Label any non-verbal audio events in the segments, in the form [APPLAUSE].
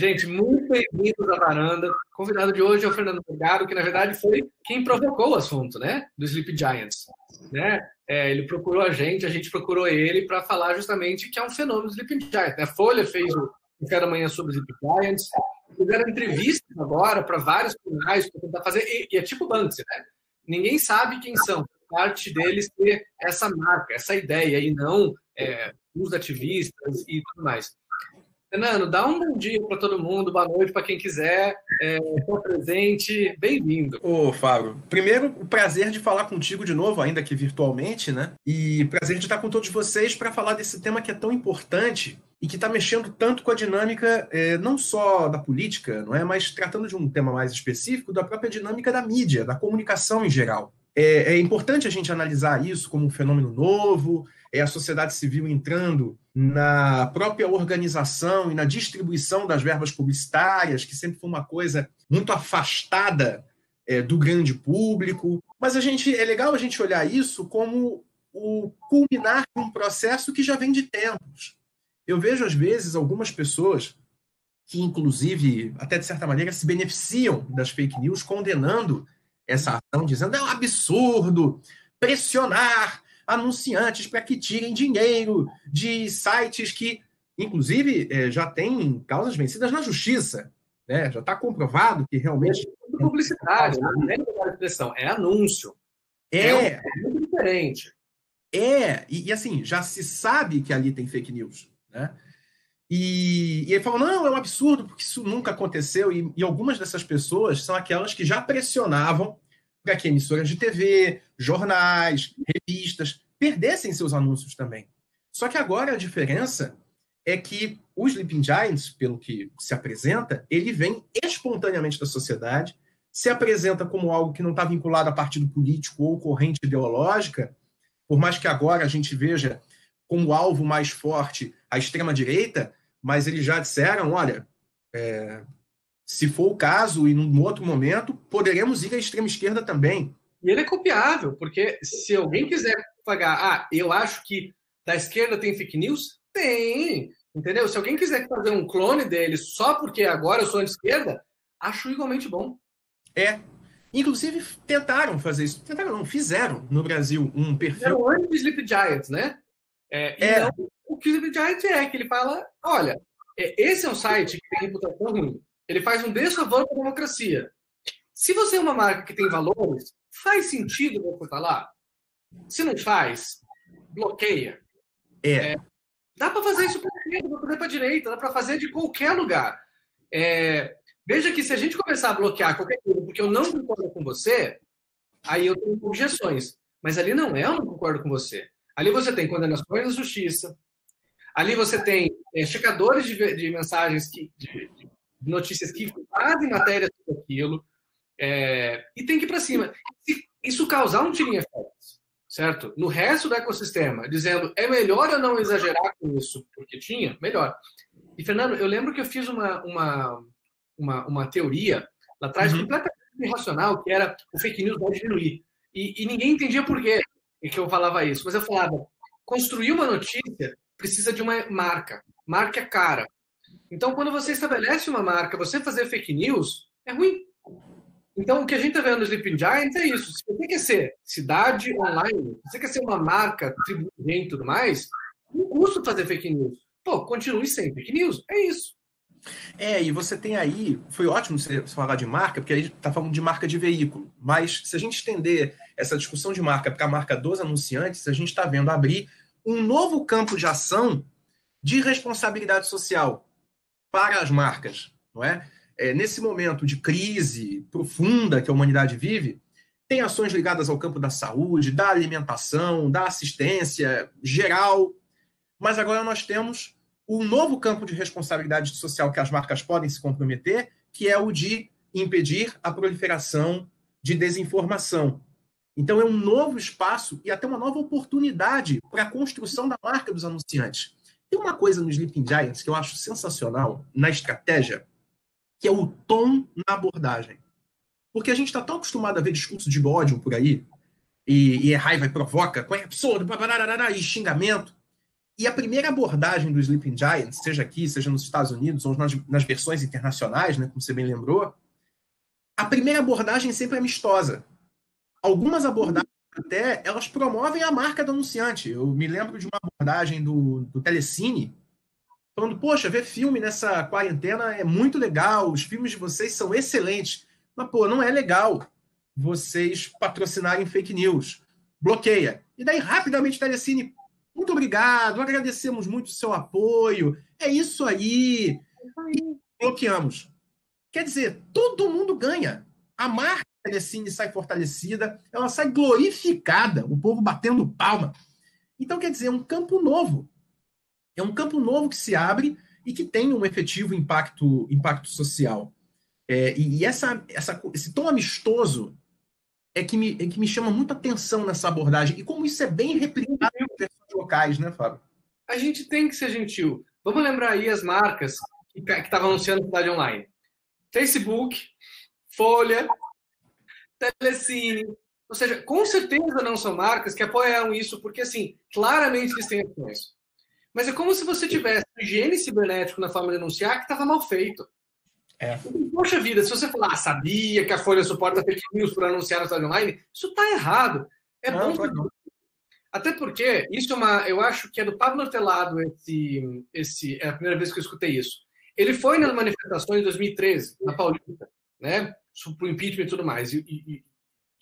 Gente, muito bem-vindos à varanda. O convidado de hoje é o Fernando Delgado, que na verdade foi quem provocou o assunto, né? Do Sleep Giants. Né? É, ele procurou a gente, a gente procurou ele para falar justamente que é um fenômeno do Sleep Giants. A Folha fez o Café da Manhã sobre Sleep Giants, fizeram entrevistas agora para vários canais para tentar fazer, e, e, é tipo Banksy, né? Ninguém sabe quem são. Parte deles ter essa marca, essa ideia, e não é, os ativistas e tudo mais. Fernando, dá um bom dia para todo mundo, boa noite para quem quiser. É, presente, bem-vindo. Ô, Fábio, primeiro, o prazer de falar contigo de novo, ainda que virtualmente, né? E prazer de estar com todos vocês para falar desse tema que é tão importante e que está mexendo tanto com a dinâmica é, não só da política, não é, mas tratando de um tema mais específico da própria dinâmica da mídia, da comunicação em geral. É, é importante a gente analisar isso como um fenômeno novo, é a sociedade civil entrando na própria organização e na distribuição das verbas publicitárias, que sempre foi uma coisa muito afastada é, do grande público. Mas a gente é legal a gente olhar isso como o culminar de um processo que já vem de tempos. Eu vejo às vezes algumas pessoas que, inclusive, até de certa maneira, se beneficiam das fake news, condenando essa ação, dizendo é um absurdo pressionar anunciantes para que tirem dinheiro de sites que, inclusive, é, já têm causas vencidas na justiça. Né? Já está comprovado que realmente. É publicidade, não é expressão, é anúncio. É. É, muito diferente. É, e, e, assim, já se sabe que ali tem fake news. Né? E, e ele falou: não, é um absurdo, porque isso nunca aconteceu. E, e algumas dessas pessoas são aquelas que já pressionavam que emissoras de TV, jornais, revistas perdessem seus anúncios também. Só que agora a diferença é que o Sleeping Giants, pelo que se apresenta, ele vem espontaneamente da sociedade, se apresenta como algo que não está vinculado a partido político ou corrente ideológica, por mais que agora a gente veja como alvo mais forte a extrema-direita, mas eles já disseram, olha, é, se for o caso, e num outro momento, poderemos ir à extrema-esquerda também. E ele é copiável, porque se alguém quiser pagar, ah, eu acho que da esquerda tem fake news, tem, entendeu? Se alguém quiser fazer um clone dele só porque agora eu sou de esquerda, acho igualmente bom. É. Inclusive, tentaram fazer isso. Tentaram, não, fizeram no Brasil um perfil. Era o anti Sleep Giants, né? É, é. Então, o que o Sleep Giants é que ele fala: olha, é, esse é um site que tem reputação ruim ele faz um desfavor para a democracia. Se você é uma marca que tem valores, faz sentido você lá? Se não faz, bloqueia. É. é dá para fazer isso para esquerda, dá para fazer para direita, dá para fazer de qualquer lugar. É, veja que se a gente começar a bloquear qualquer coisa porque eu não concordo com você, aí eu tenho objeções. Mas ali não é, eu não concordo com você. Ali você tem condenações da justiça. Ali você tem é, checadores de, de mensagens que, de, de notícias que fazem matéria sobre aquilo, é, e tem que ir para cima. Se isso causar um tirinho efeito, certo? No resto do ecossistema, dizendo é melhor eu não exagerar com isso, porque tinha, melhor. E, Fernando, eu lembro que eu fiz uma, uma, uma, uma teoria lá atrás, uhum. completamente irracional, que era o fake news vai diminuir. E, e ninguém entendia por quê que eu falava isso. Mas eu falava, construir uma notícia precisa de uma marca. Marca é cara. Então, quando você estabelece uma marca, você fazer fake news é ruim. Então, o que a gente está vendo no Sleeping Giants é isso. Se você quer ser cidade online, se você quer ser uma marca, tributo e tudo mais, não custa fazer fake news. Pô, continue sem fake news. É isso. É, e você tem aí, foi ótimo você falar de marca, porque a gente está falando de marca de veículo, mas se a gente estender essa discussão de marca para a marca dos anunciantes, a gente está vendo abrir um novo campo de ação de responsabilidade social, para as marcas, não é? é? Nesse momento de crise profunda que a humanidade vive, tem ações ligadas ao campo da saúde, da alimentação, da assistência geral, mas agora nós temos um novo campo de responsabilidade social que as marcas podem se comprometer, que é o de impedir a proliferação de desinformação. Então, é um novo espaço e até uma nova oportunidade para a construção da marca dos anunciantes. Tem uma coisa no Sleeping Giants que eu acho sensacional na estratégia, que é o tom na abordagem. Porque a gente está tão acostumado a ver discurso de ódio por aí, e, e é raiva e provoca, é absurdo, e xingamento. E a primeira abordagem do Sleeping Giants, seja aqui, seja nos Estados Unidos, ou nas, nas versões internacionais, né, como você bem lembrou, a primeira abordagem sempre é amistosa. Algumas abordagens até elas promovem a marca do anunciante. Eu me lembro de uma abordagem do, do Telecine, falando, poxa, ver filme nessa quarentena é muito legal, os filmes de vocês são excelentes. Mas, pô, não é legal vocês patrocinarem fake news. Bloqueia. E daí, rapidamente, o Telecine, muito obrigado, agradecemos muito o seu apoio. É isso aí. E bloqueamos. Quer dizer, todo mundo ganha. A marca Telecine sai fortalecida, ela sai glorificada, o povo batendo palma. Então, quer dizer, é um campo novo. É um campo novo que se abre e que tem um efetivo impacto, impacto social. É, e essa, essa, esse tom amistoso é que, me, é que me chama muita atenção nessa abordagem. E como isso é bem replicado em pessoas locais, né, Fábio? A gente tem que ser gentil. Vamos lembrar aí as marcas que estavam anunciando a cidade online. Facebook, Folha, Telecine. Ou seja, com certeza não são marcas que apoiaram isso, porque, assim, claramente eles têm ações. Mas é como se você tivesse higiene cibernético na forma de anunciar que estava mal feito. É. Poxa vida, se você falar, ah, sabia que a Folha suporta fake news para anunciar no estádio online, isso está errado. É não, bom. Não. Até porque isso é uma. Eu acho que é do Pablo Hortelado esse, esse. É a primeira vez que eu escutei isso. Ele foi nas manifestações em 2013, na Paulista, né? Sobre o impeachment e tudo mais. E, e,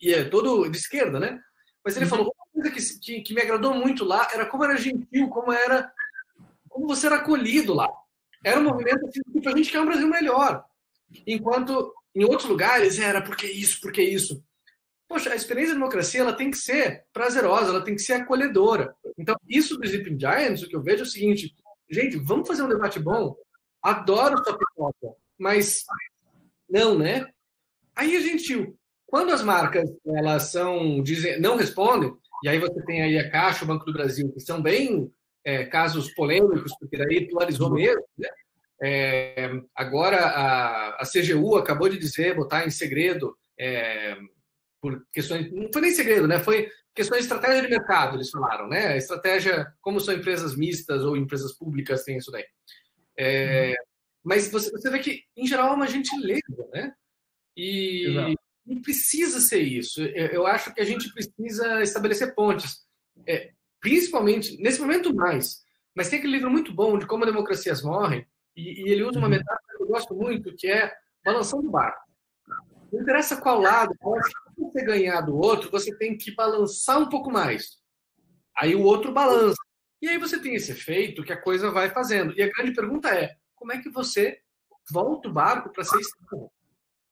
e, é todo de esquerda, né? Mas ele uhum. falou uma coisa que, que, que me agradou muito lá era como era gentil, como era. Como você era acolhido lá. Era um movimento assim, tipo, a gente quer um Brasil melhor. Enquanto em outros lugares era porque isso, porque isso. Poxa, a experiência da democracia ela tem que ser prazerosa, ela tem que ser acolhedora. Então, isso do Sleeping Giants, o que eu vejo é o seguinte: gente, vamos fazer um debate bom? Adoro sua pipoca, mas não, né? Aí a gente, quando as marcas elas são dizem, não respondem, e aí você tem aí a Caixa, o Banco do Brasil, que são bem é, casos polêmicos, porque daí polarizou mesmo. Né? É, agora a, a, CGU acabou de dizer, botar em segredo, é, por questões. Não foi nem segredo, né? Foi questões de estratégia de mercado, eles falaram, né? Estratégia, como são empresas mistas ou empresas públicas, tem isso daí. É, mas você, você vê que, em geral, é uma gentileza, né? E não precisa ser isso. Eu, eu, acho que a gente precisa estabelecer pontes. É, principalmente, nesse momento mais. Mas tem aquele livro muito bom de como democracias morrem, e, e ele usa uma uhum. metáfora que eu gosto muito, que é balançando o barco. Não interessa qual lado, se você ganhar do outro, você tem que balançar um pouco mais. Aí o outro balança. E aí você tem esse efeito que a coisa vai fazendo. E a grande pergunta é, como é que você volta o barco para ser estável?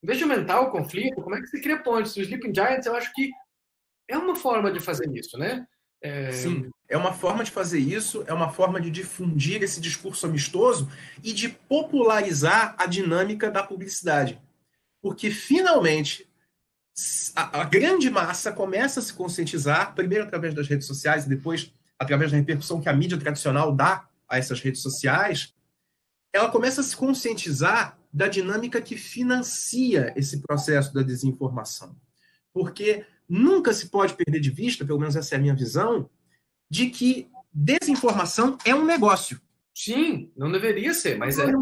Em vez de aumentar o conflito, como é que você cria pontes? O Sleeping Giants, eu acho que é uma forma de fazer isso, né? É... Sim, é uma forma de fazer isso, é uma forma de difundir esse discurso amistoso e de popularizar a dinâmica da publicidade. Porque finalmente a, a grande massa começa a se conscientizar, primeiro através das redes sociais e depois através da repercussão que a mídia tradicional dá a essas redes sociais, ela começa a se conscientizar da dinâmica que financia esse processo da desinformação. Porque nunca se pode perder de vista, pelo menos essa é a minha visão, de que desinformação é um negócio. Sim, não deveria ser, mas é.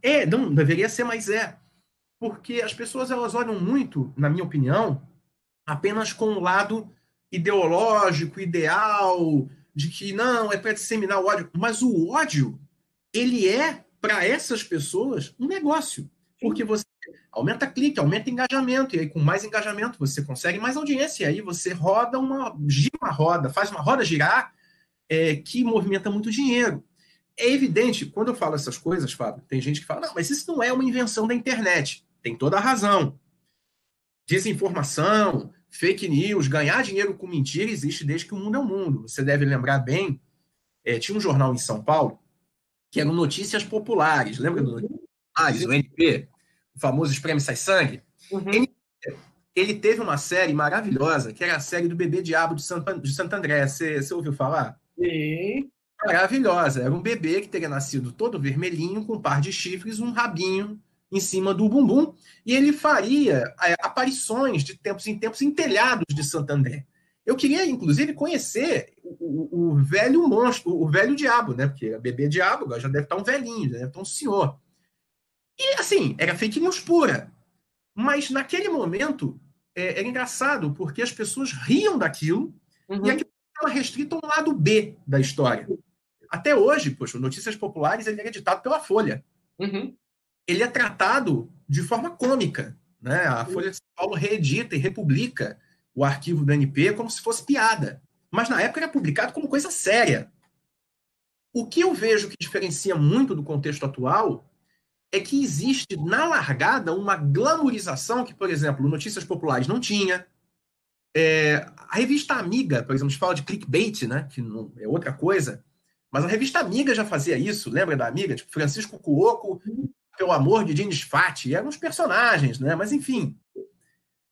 É, não deveria ser, mas é. Porque as pessoas elas olham muito, na minha opinião, apenas com o lado ideológico, ideal, de que não, é para disseminar o ódio. Mas o ódio, ele é, para essas pessoas, um negócio. Porque você aumenta clique, aumenta engajamento, e aí com mais engajamento você consegue mais audiência, e aí você roda uma, gira uma roda, faz uma roda girar é, que movimenta muito dinheiro. É evidente, quando eu falo essas coisas, Fábio, tem gente que fala, não, mas isso não é uma invenção da internet. Tem toda a razão. Desinformação, fake news, ganhar dinheiro com mentira existe desde que o mundo é o mundo. Você deve lembrar bem, é, tinha um jornal em São Paulo que eram notícias populares. Lembra do Ah, o NP? o famoso Espreme Sai Sangue, uhum. ele, ele, teve uma série maravilhosa, que era a série do Bebê Diabo de Santo, de Santo André. Você, você ouviu falar? Sim. Maravilhosa. Era um bebê que teria nascido todo vermelhinho, com um par de chifres, um rabinho em cima do bumbum, e ele faria é, aparições de tempos em tempos em telhados de Santo André. Eu queria, inclusive, conhecer o, o, velho monstro, o velho diabo, né? Porque bebê diabo agora já deve estar um velhinho, já deve estar um senhor. E, assim, era fake news pura. Mas, naquele momento, é, era engraçado, porque as pessoas riam daquilo uhum. e aquilo estava restrito a um lado B da história. Até hoje, poxa, Notícias Populares ele é editado pela Folha. Uhum. Ele é tratado de forma cômica. Né? A Folha de São Paulo reedita e republica o arquivo do NP como se fosse piada. Mas na época era publicado como coisa séria. O que eu vejo que diferencia muito do contexto atual é que existe na largada uma glamorização que, por exemplo, Notícias Populares não tinha. É, a revista Amiga, por exemplo, a gente fala de clickbait, né? que não, é outra coisa. Mas a revista Amiga já fazia isso, lembra da Amiga? Tipo, Francisco Cuoco, pelo amor de James Fati, eram uns personagens, né? Mas enfim,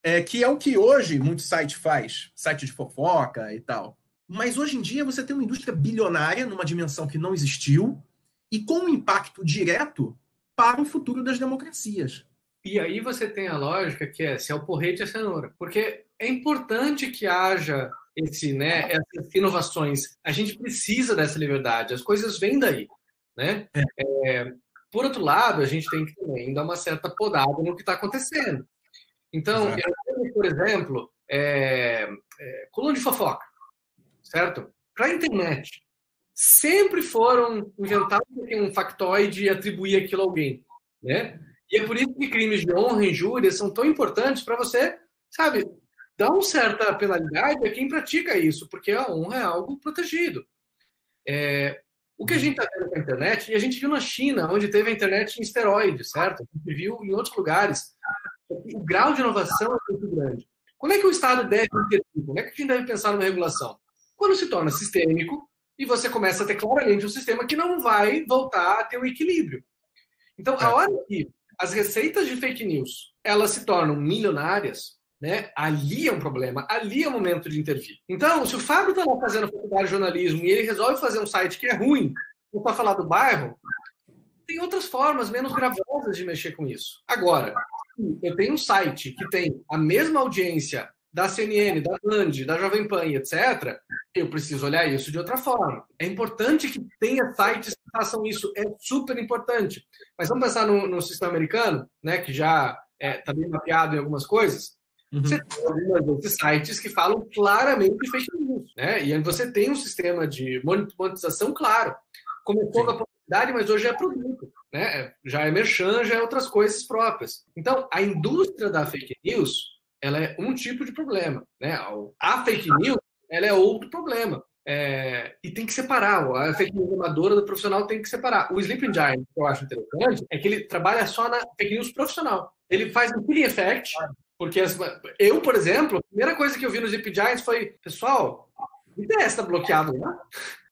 é, que é o que hoje muito site faz, site de fofoca e tal. Mas hoje em dia você tem uma indústria bilionária numa dimensão que não existiu e com um impacto direto para o futuro das democracias. E aí você tem a lógica que é se é o porrete é cenoura, porque é importante que haja esse, né, essas inovações. A gente precisa dessa liberdade, as coisas vêm daí, né? É. É, por outro lado, a gente tem que também dar uma certa podada no que está acontecendo. Então, eu, por exemplo, é, é, coluna de fofoca, certo? Para a internet, sempre foram inventados um factoide e atribuir aquilo a alguém, né? E é por isso que crimes de honra e injúria são tão importantes para você, sabe, dar uma certa penalidade a quem pratica isso, porque a honra é algo protegido. É, o que a gente está vendo com a internet, e a gente viu na China, onde teve a internet em esteroides, certo? A gente viu em outros lugares o grau de inovação é muito grande. Como é que o Estado deve intervir? Como é que a gente deve pensar numa regulação? Quando se torna sistêmico e você começa a ter claramente um sistema que não vai voltar a ter o um equilíbrio. Então, a é. hora que as receitas de fake news elas se tornam milionárias, né? Ali é um problema, ali é o momento de intervir. Então, se o Fábio está lá fazendo faculdade de jornalismo e ele resolve fazer um site que é ruim, para falar do bairro, tem outras formas menos gravosas de mexer com isso. Agora, eu tenho um site que tem a mesma audiência da CNN, da Band, da Jovem Pan, etc., eu preciso olhar isso de outra forma. É importante que tenha sites que façam isso, é super importante. Mas vamos pensar no, no sistema americano, né, que já está é, tá bem mapeado em algumas coisas. Uhum. Você tem alguns sites que falam claramente fake news, né? E você tem um sistema de monetização claro. Começou com a publicidade, mas hoje é produto né? Já é merchan, já é outras coisas próprias. Então, a indústria da fake news, ela é um tipo de problema, né? A fake news, ela é outro problema. É, e tem que separar. A fake news amadora do profissional tem que separar. O Sleeping Giant, que eu acho interessante, é que ele trabalha só na fake news profissional. Ele faz um killing effect, porque as, eu, por exemplo, a primeira coisa que eu vi no Sleeping Giants foi, pessoal, IDS está bloqueado, né?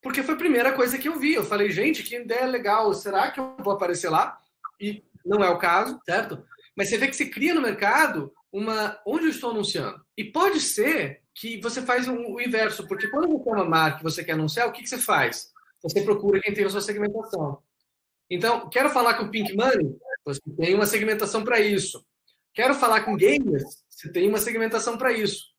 Porque foi a primeira coisa que eu vi. Eu falei, gente, que ideia legal, será que eu vou aparecer lá? E não é o caso, certo? Mas você vê que se cria no mercado uma. Onde eu estou anunciando? E pode ser que você faz o inverso, porque quando você tem uma marca que você quer anunciar, o que, que você faz? Você procura quem tem a sua segmentação. Então, quero falar com o Pink Money? Você tem uma segmentação para isso. Quero falar com gamers? Você tem uma segmentação para isso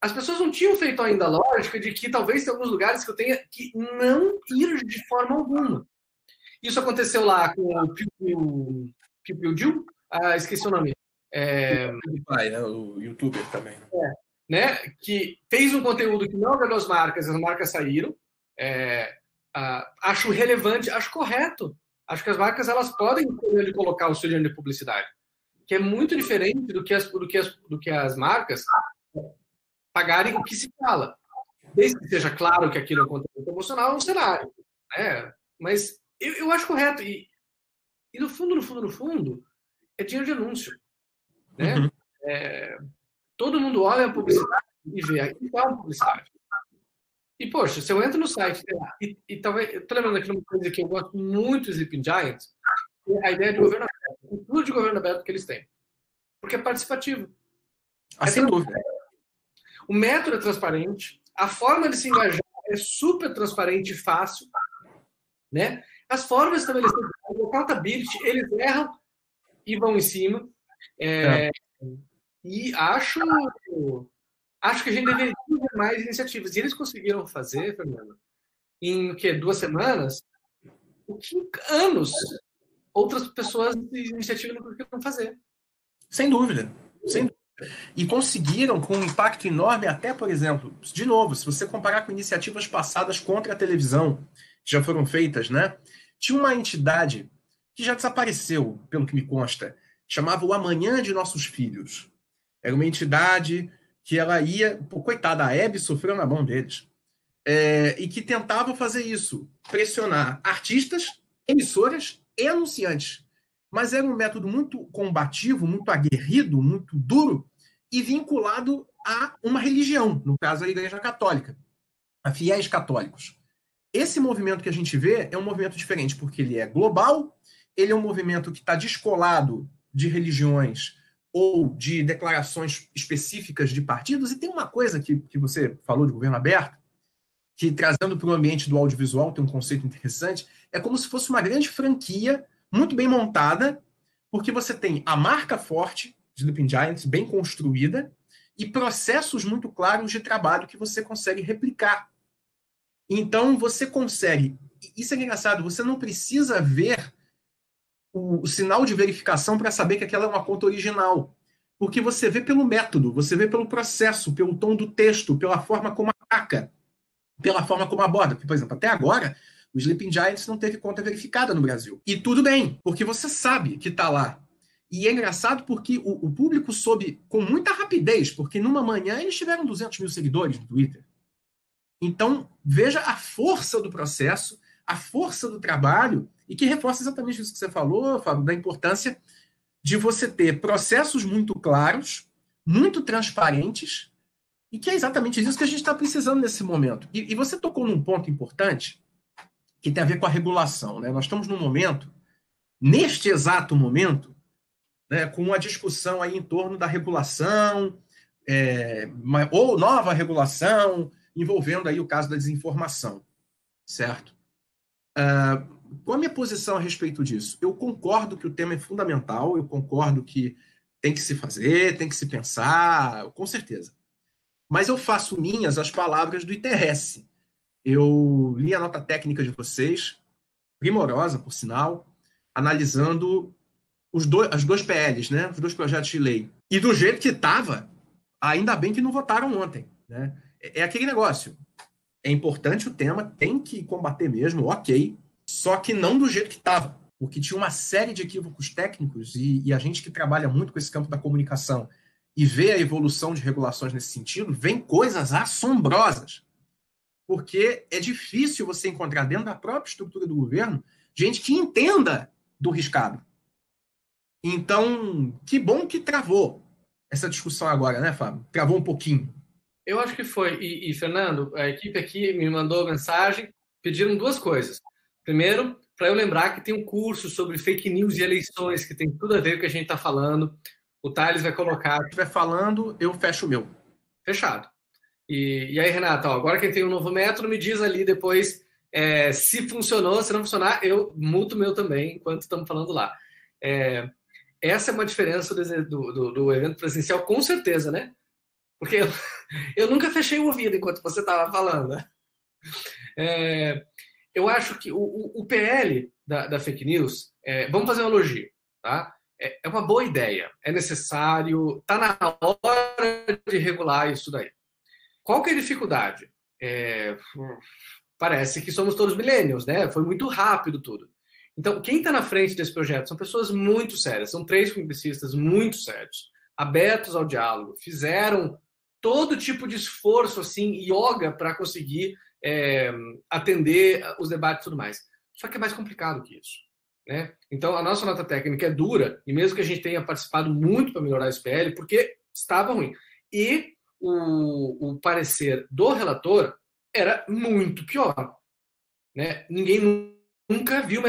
as pessoas não tinham feito ainda a lógica de que talvez tem alguns lugares que eu tenha que não ir de forma alguma. Isso aconteceu lá com o Piu Piu, Piu, ah, esqueci o nome. É... Pai, né? O youtuber também. É, né? Que fez um conteúdo que não agradou as marcas, as marcas saíram. É, ah, acho relevante, acho correto. Acho que as marcas elas podem escolher colocar o seu dinheiro de publicidade, que é muito diferente do que as, do que as, do que as marcas pagarem o que se fala. Desde que seja claro que aquilo é conteúdo promocional, é um cenário. Né? Mas eu, eu acho correto. E, e no fundo, no fundo, no fundo, é dinheiro de anúncio. Né? Uhum. É, todo mundo olha a publicidade e vê aqui qual a publicidade. E, poxa, se eu entro no site e, e talvez. Eu tô lembrando aqui uma coisa que eu gosto muito do Sleeping Giants, é a ideia de governo aberto, o cultura de governo aberto que eles têm. Porque é participativo. Ah, é sem dúvida. O método é transparente, a forma de se engajar é super transparente e fácil, né? As formas estabelecidas, o accountability, eles erram e vão em cima. É, é. E acho, acho que a gente deveria mais iniciativas. E eles conseguiram fazer, Fernando, em que duas semanas, o que anos outras pessoas de iniciativa não conseguiram fazer. Sem dúvida. Sem dúvida. E conseguiram com um impacto enorme, até, por exemplo, de novo, se você comparar com iniciativas passadas contra a televisão, que já foram feitas, né? Tinha uma entidade que já desapareceu, pelo que me consta, chamava o Amanhã de Nossos Filhos. Era uma entidade que ela ia, pô, coitada, a Hebe sofreu na mão deles, é, e que tentava fazer isso, pressionar artistas, emissoras e anunciantes. Mas era um método muito combativo, muito aguerrido, muito duro e vinculado a uma religião, no caso a Igreja Católica, a fiéis católicos. Esse movimento que a gente vê é um movimento diferente, porque ele é global, ele é um movimento que está descolado de religiões ou de declarações específicas de partidos. E tem uma coisa que, que você falou de governo aberto, que trazendo para o ambiente do audiovisual tem um conceito interessante, é como se fosse uma grande franquia, muito bem montada, porque você tem a marca forte de Sleeping Giants, bem construída, e processos muito claros de trabalho que você consegue replicar. Então, você consegue. Isso é engraçado, você não precisa ver o, o sinal de verificação para saber que aquela é uma conta original. Porque você vê pelo método, você vê pelo processo, pelo tom do texto, pela forma como ataca, pela forma como aborda. Por exemplo, até agora, o Sleeping Giants não teve conta verificada no Brasil. E tudo bem, porque você sabe que está lá. E é engraçado porque o, o, público soube com muita rapidez, porque numa manhã eles tiveram 200 mil seguidores no Twitter. Então, veja a força do processo, a força do trabalho e que reforça exatamente isso que você falou, Fábio, da importância de você ter processos muito claros, muito transparentes, e que é exatamente isso que a gente está precisando nesse momento. E, e, você tocou num ponto importante que tem a ver com a regulação. Né? Nós estamos num momento, neste exato momento, né, com uma discussão aí em torno da regulação, é, ou nova regulação, envolvendo aí o caso da desinformação, certo? Uh, qual a minha posição a respeito disso? Eu concordo que o tema é fundamental, eu concordo que tem que se fazer, tem que se pensar, com certeza. Mas eu faço minhas as palavras do ITRS. Eu li a nota técnica de vocês, primorosa, por sinal, analisando os dois, as dois PLs, né? os dois projetos de lei. E do jeito que estava, ainda bem que não votaram ontem. Né? É, é aquele negócio. É importante o tema, tem que combater mesmo, ok só que não do jeito que estava, porque tinha uma série de equívocos técnicos e, e, a gente que trabalha muito com esse campo da comunicação e vê a evolução de regulações nesse sentido, vem coisas assombrosas. Porque é difícil você encontrar dentro da própria estrutura do governo gente que entenda do riscado. Então, que bom que travou essa discussão agora, né, Fábio? Travou um pouquinho. Eu acho que foi. E, e Fernando, a equipe aqui me mandou mensagem, pediram duas coisas. Primeiro, para eu lembrar que tem um curso sobre fake news e eleições, que tem tudo a ver com o que a gente está falando. O Thales vai colocar. Se estiver falando, eu fecho o meu. Fechado. E, e aí, Renata, ó, agora que tem um novo método, me diz ali depois é, se funcionou, se não funcionar, eu muto meu também, enquanto estamos falando lá. É, essa é uma diferença do, do, do, evento presencial, com certeza, né? Porque eu, [LAUGHS] eu nunca fechei o ouvido enquanto você estava falando. É, eu acho que o, o, PL da, da, fake news, é, vamos fazer uma analogia, tá? É, é uma boa ideia, é necessário, está na hora de regular isso daí. Qual que é a dificuldade? É, parece que somos todos millennials, né? Foi muito rápido tudo. Então, quem está na frente desse projeto são pessoas muito sérias, são três publicistas muito sérios, abertos ao diálogo, fizeram todo tipo de esforço, assim, yoga para conseguir é, atender os debates e tudo mais. Só que é mais complicado que isso. Né? Então, a nossa nota técnica é dura, e mesmo que a gente tenha participado muito para melhorar esse PL, porque estava ruim. E o, o parecer do relator era muito pior. Né? Ninguém nunca viu.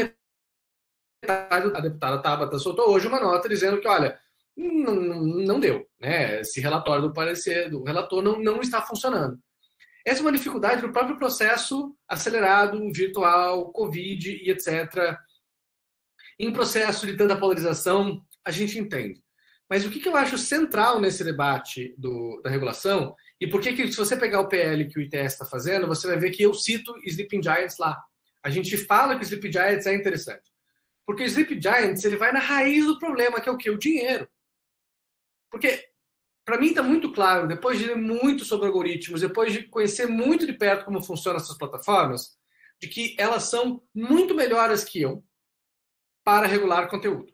A deputada Tabata soltou hoje uma nota dizendo que, olha, não, não deu. Né? Esse relatório do parecer do relator não, não está funcionando. Essa é uma dificuldade do próprio processo acelerado, virtual, Covid e etc. Em processo de tanta polarização, a gente entende. Mas o que, que eu acho central nesse debate do, da regulação, e por que, que se você pegar o PL que o ITS está fazendo, você vai ver que eu cito Sleeping Giants lá. A gente fala que Sleeping Giants é interessante. Porque o Sleep Giants ele vai na raiz do problema, que é o que? O dinheiro. Porque, para mim, está muito claro, depois de ler muito sobre algoritmos, depois de conhecer muito de perto como funcionam essas plataformas, de que elas são muito melhores que eu para regular conteúdo.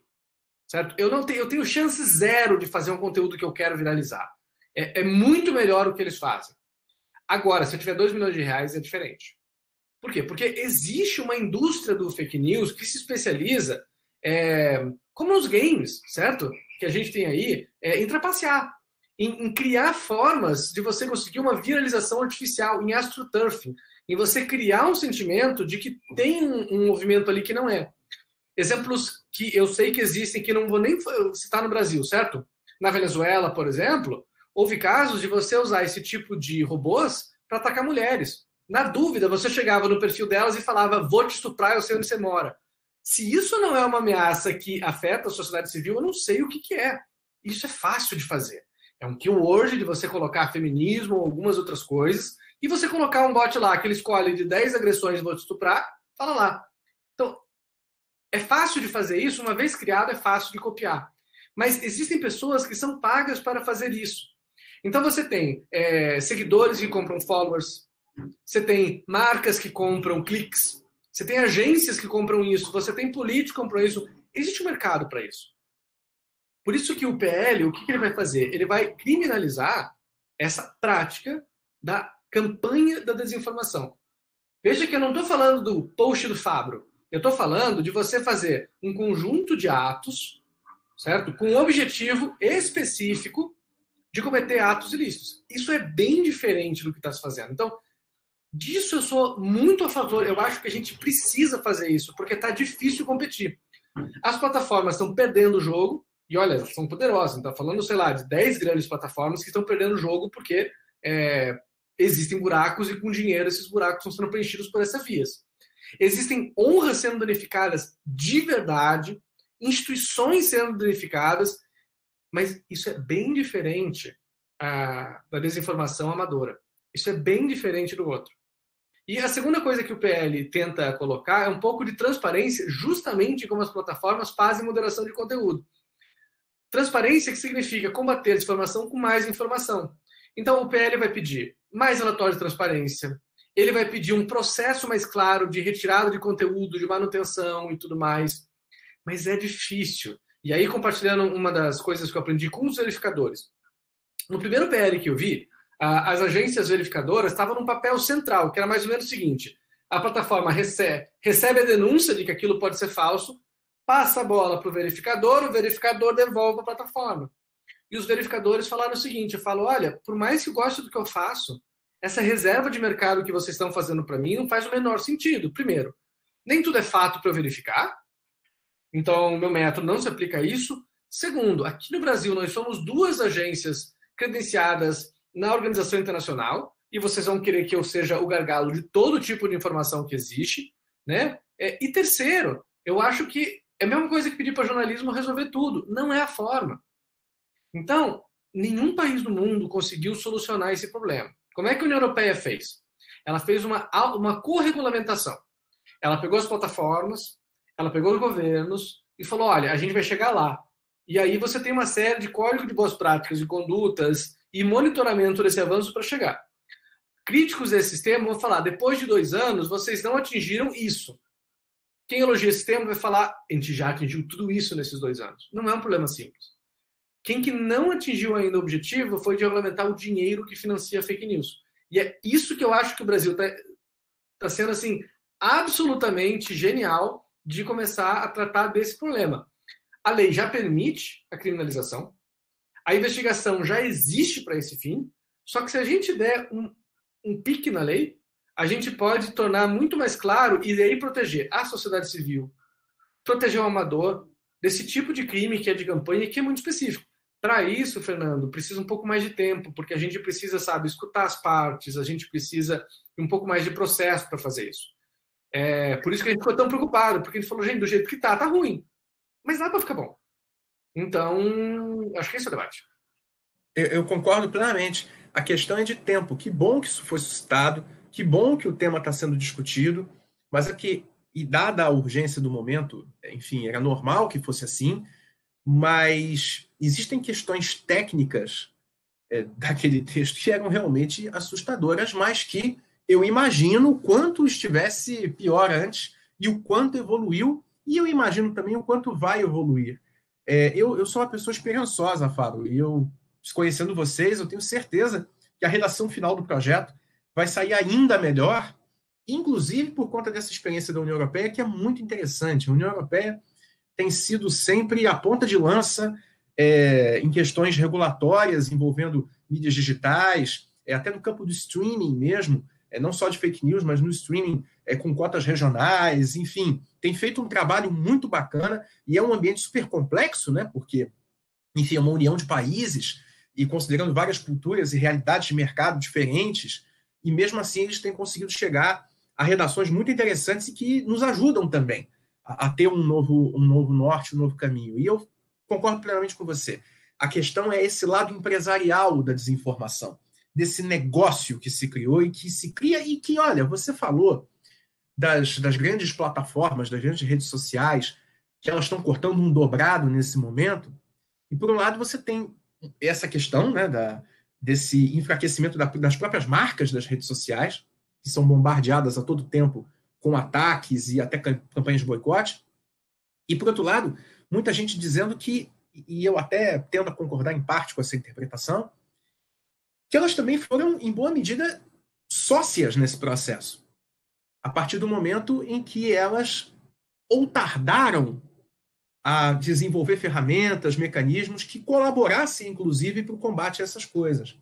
Certo? Eu não tenho, eu tenho chance zero de fazer um conteúdo que eu quero viralizar. É, é muito melhor o que eles fazem. Agora, se eu tiver 2 milhões de reais, é diferente. Por quê? Porque existe uma indústria do fake news que se especializa, é, como nos games, certo? Que a gente tem aí, é, em trapacear, em, em, criar formas de você conseguir uma viralização artificial, em astroturfing, em você criar um sentimento de que tem um, um movimento ali que não é. Exemplos que eu sei que existem, que não vou nem citar no Brasil, certo? Na Venezuela, por exemplo, houve casos de você usar esse tipo de robôs para atacar mulheres. Na dúvida, você chegava no perfil delas e falava: Vou te estuprar, eu sei onde você mora. Se isso não é uma ameaça que afeta a sociedade civil, eu não sei o que, que é. Isso é fácil de fazer. É um keyword de você colocar feminismo ou algumas outras coisas, e você colocar um bot lá que ele escolhe de 10 agressões vou te estuprar, fala lá. É fácil de fazer isso, uma vez criado, é fácil de copiar. Mas existem pessoas que são pagas para fazer isso. Então você tem é, seguidores que compram followers, você tem marcas que compram cliques, você tem agências que compram isso, você tem políticos que compram isso. Existe um mercado para isso. Por isso que o PL, o que, que ele vai fazer? Ele vai criminalizar essa prática da campanha da desinformação. Veja que eu não estou falando do post do Fabro. Eu estou falando de você fazer um conjunto de atos, certo? Com um objetivo específico de cometer atos ilícitos. Isso é bem diferente do que está se fazendo. Então, disso eu sou muito a favor. Eu acho que a gente precisa fazer isso, porque está difícil competir. As plataformas estão perdendo o jogo, e olha, são poderosas. Está falando, sei lá, de 10 grandes plataformas que estão perdendo o jogo porque é, existem buracos e com dinheiro esses buracos estão sendo preenchidos por essas vias. Existem honras sendo danificadas de verdade, instituições sendo danificadas, mas isso é bem diferente ah, da desinformação amadora. Isso é bem diferente do outro. E a segunda coisa que o PL tenta colocar é um pouco de transparência, justamente como as plataformas fazem moderação de conteúdo. Transparência que significa combater a desinformação com mais informação. Então o PL vai pedir mais relatórios de transparência, ele vai pedir um processo mais claro de retirada de conteúdo, de manutenção e tudo mais. Mas é difícil. E aí, compartilhando uma das coisas que eu aprendi com os verificadores. No primeiro PL que eu vi, as agências verificadoras estavam num papel central, que era mais ou menos o seguinte: a plataforma recebe, recebe a denúncia de que aquilo pode ser falso, passa a bola para o verificador, o verificador devolve a plataforma. E os verificadores falaram o seguinte: eu falo, olha, por mais que eu goste do que eu faço, essa reserva de mercado que vocês estão fazendo para mim não faz o menor sentido. Primeiro, nem tudo é fato para eu verificar. Então, meu método não se aplica a isso. Segundo, aqui no Brasil nós somos duas agências credenciadas na organização internacional e vocês vão querer que eu seja o gargalo de todo tipo de informação que existe, né? É, e terceiro, eu acho que é a mesma coisa que pedir para jornalismo resolver tudo. Não é a forma. Então, nenhum país do mundo conseguiu solucionar esse problema. Como é que a União Europeia fez? Ela fez uma, uma corregulamentação. Ela pegou as plataformas, ela pegou os governos e falou: olha, a gente vai chegar lá. E aí você tem uma série de códigos de boas práticas, de condutas e monitoramento desse avanço para chegar. Críticos desse sistema vão falar: depois de dois anos, vocês não atingiram isso. Quem elogia esse sistema vai falar: a gente já atingiu tudo isso nesses dois anos. Não é um problema simples. Quem que não atingiu ainda o objetivo foi de regulamentar o dinheiro que financia fake news. E é isso que eu acho que o Brasil está tá sendo assim absolutamente genial de começar a tratar desse problema. A lei já permite a criminalização, a investigação já existe para esse fim, só que se a gente der um, um pique na lei, a gente pode tornar muito mais claro e daí proteger a sociedade civil, proteger o amador desse tipo de crime que é de campanha e que é muito específico. Para isso, Fernando, precisa um pouco mais de tempo, porque a gente precisa, sabe, escutar as partes, a gente precisa um pouco mais de processo para fazer isso. É, por isso que a gente ficou tão preocupado, porque a gente falou, gente, do jeito que tá, tá ruim. Mas dá para ficar bom. Então, acho que esse é o debate. Eu, eu concordo plenamente. A questão é de tempo. Que bom que isso foi suscitado, que bom que o tema está sendo discutido, mas é que, e dada a urgência do momento, enfim, era normal que fosse assim, mas existem questões técnicas é, daquele texto que eram realmente assustadoras, mas que eu imagino o quanto estivesse pior antes e o quanto evoluiu, e eu imagino também o quanto vai evoluir. É, eu, eu sou uma pessoa esperançosa, Fábio, e eu conhecendo vocês, eu tenho certeza que a redação final do projeto vai sair ainda melhor, inclusive por conta dessa experiência da União Europeia, que é muito interessante. A União Europeia tem sido sempre a ponta de lança é, em questões regulatórias envolvendo mídias digitais, é, até no campo do streaming mesmo, é, não só de fake news, mas no streaming é, com cotas regionais, enfim, tem feito um trabalho muito bacana e é um ambiente super complexo, né? Porque, enfim, é uma união de países e considerando várias culturas e realidades de mercado diferentes, e mesmo assim eles têm conseguido chegar a redações muito interessantes e que nos ajudam também a, ter um novo, um novo norte, um novo caminho. E eu concordo plenamente com você. A questão é esse lado empresarial da desinformação, desse negócio que se criou e que se cria e que, olha, você falou das, das grandes plataformas, das grandes redes sociais, que elas estão cortando um dobrado nesse momento. E, por um lado, você tem essa questão né, da, desse enfraquecimento da, das próprias marcas das redes sociais, que são bombardeadas a todo tempo com ataques e até campanhas de boicote. E, por outro lado, muita gente dizendo que, e eu até tendo a concordar em parte com essa interpretação, que elas também foram, em boa medida, sócias nesse processo. A partir do momento em que elas ou tardaram a desenvolver ferramentas, mecanismos que colaborassem, inclusive, para o combate a essas coisas.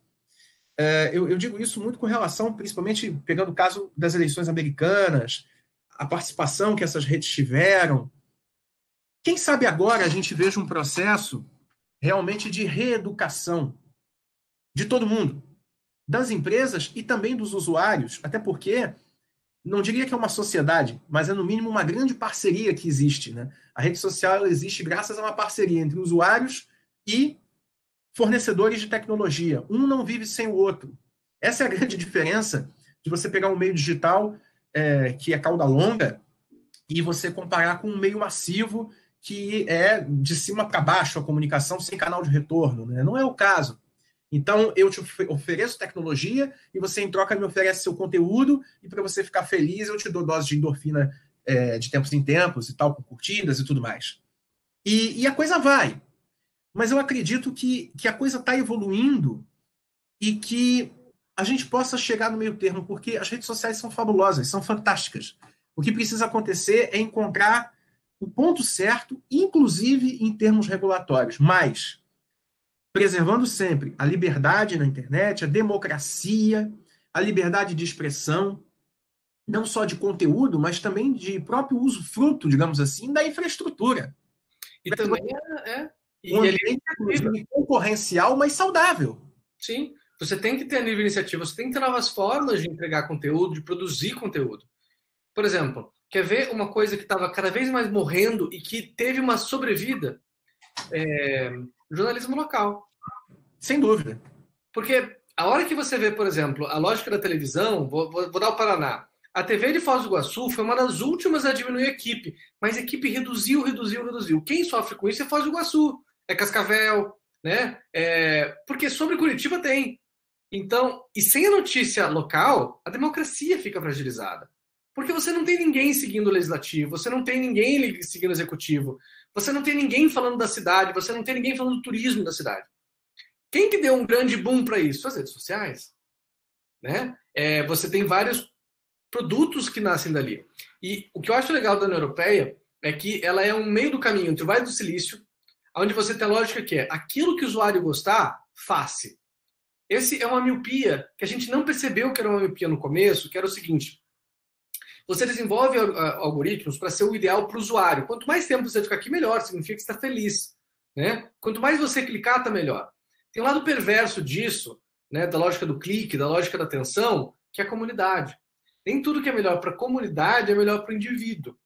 É, eu, eu, digo isso muito com relação, principalmente pegando o caso das eleições americanas, a participação que essas redes tiveram. Quem sabe agora a gente veja um processo realmente de reeducação de todo mundo, das empresas e também dos usuários, até porque não diria que é uma sociedade, mas é no mínimo uma grande parceria que existe. Né? A rede social existe graças a uma parceria entre usuários e fornecedores de tecnologia. Um não vive sem o outro. Essa é a grande diferença de você pegar um meio digital é, que é cauda longa e você comparar com um meio massivo que é de cima para baixo a comunicação sem canal de retorno. Né? Não é o caso. Então, eu te ofereço tecnologia e você, em troca, me oferece seu conteúdo e para você ficar feliz, eu te dou dose de endorfina é, de tempos em tempos e tal, com curtidas e tudo mais. E, e a coisa vai. Mas eu acredito que, que a coisa está evoluindo e que a gente possa chegar no meio termo, porque as redes sociais são fabulosas, são fantásticas. O que precisa acontecer é encontrar o ponto certo, inclusive em termos regulatórios. Mas preservando sempre a liberdade na internet, a democracia, a liberdade de expressão, não só de conteúdo, mas também de próprio uso fruto, digamos assim, da infraestrutura. E também é, é. Um ambiente ele... concorrencial, mas saudável. Sim, você tem que ter livre iniciativa, você tem que ter novas formas de entregar conteúdo, de produzir conteúdo. Por exemplo, quer ver uma coisa que estava cada vez mais morrendo e que teve uma sobrevida? É, jornalismo local. Sem dúvida. Porque a hora que você vê, por exemplo, a lógica da televisão, vou, vou, vou dar o Paraná. A TV de Foz do Iguaçu foi uma das últimas a diminuir a equipe, mas a equipe reduziu, reduziu, reduziu. Quem sofre com isso é Foz do Iguaçu, é Cascavel, né? É... Porque sobre Curitiba tem. Então, e sem a notícia local, a democracia fica fragilizada. Porque você não tem ninguém seguindo o legislativo, você não tem ninguém seguindo o executivo, você não tem ninguém falando da cidade, você não tem ninguém falando do turismo da cidade. Quem que deu um grande boom para isso? As redes sociais. Né? É, você tem vários produtos que nascem dali. E o que eu acho legal da União Europeia é que ela é um meio do caminho entre o Vale do Silício, onde você tem a lógica que é aquilo que o usuário gostar, faça. Esse é uma miopia que a gente não percebeu que era uma miopia no começo, que era o seguinte: você desenvolve algoritmos para ser o ideal para o usuário. Quanto mais tempo você ficar aqui, melhor. Significa que está feliz. Né? Quanto mais você clicar, está melhor. Tem um lado perverso disso, né, da lógica do clique, da lógica da atenção, que é a comunidade. Nem tudo que é melhor para a comunidade é melhor para o indivíduo.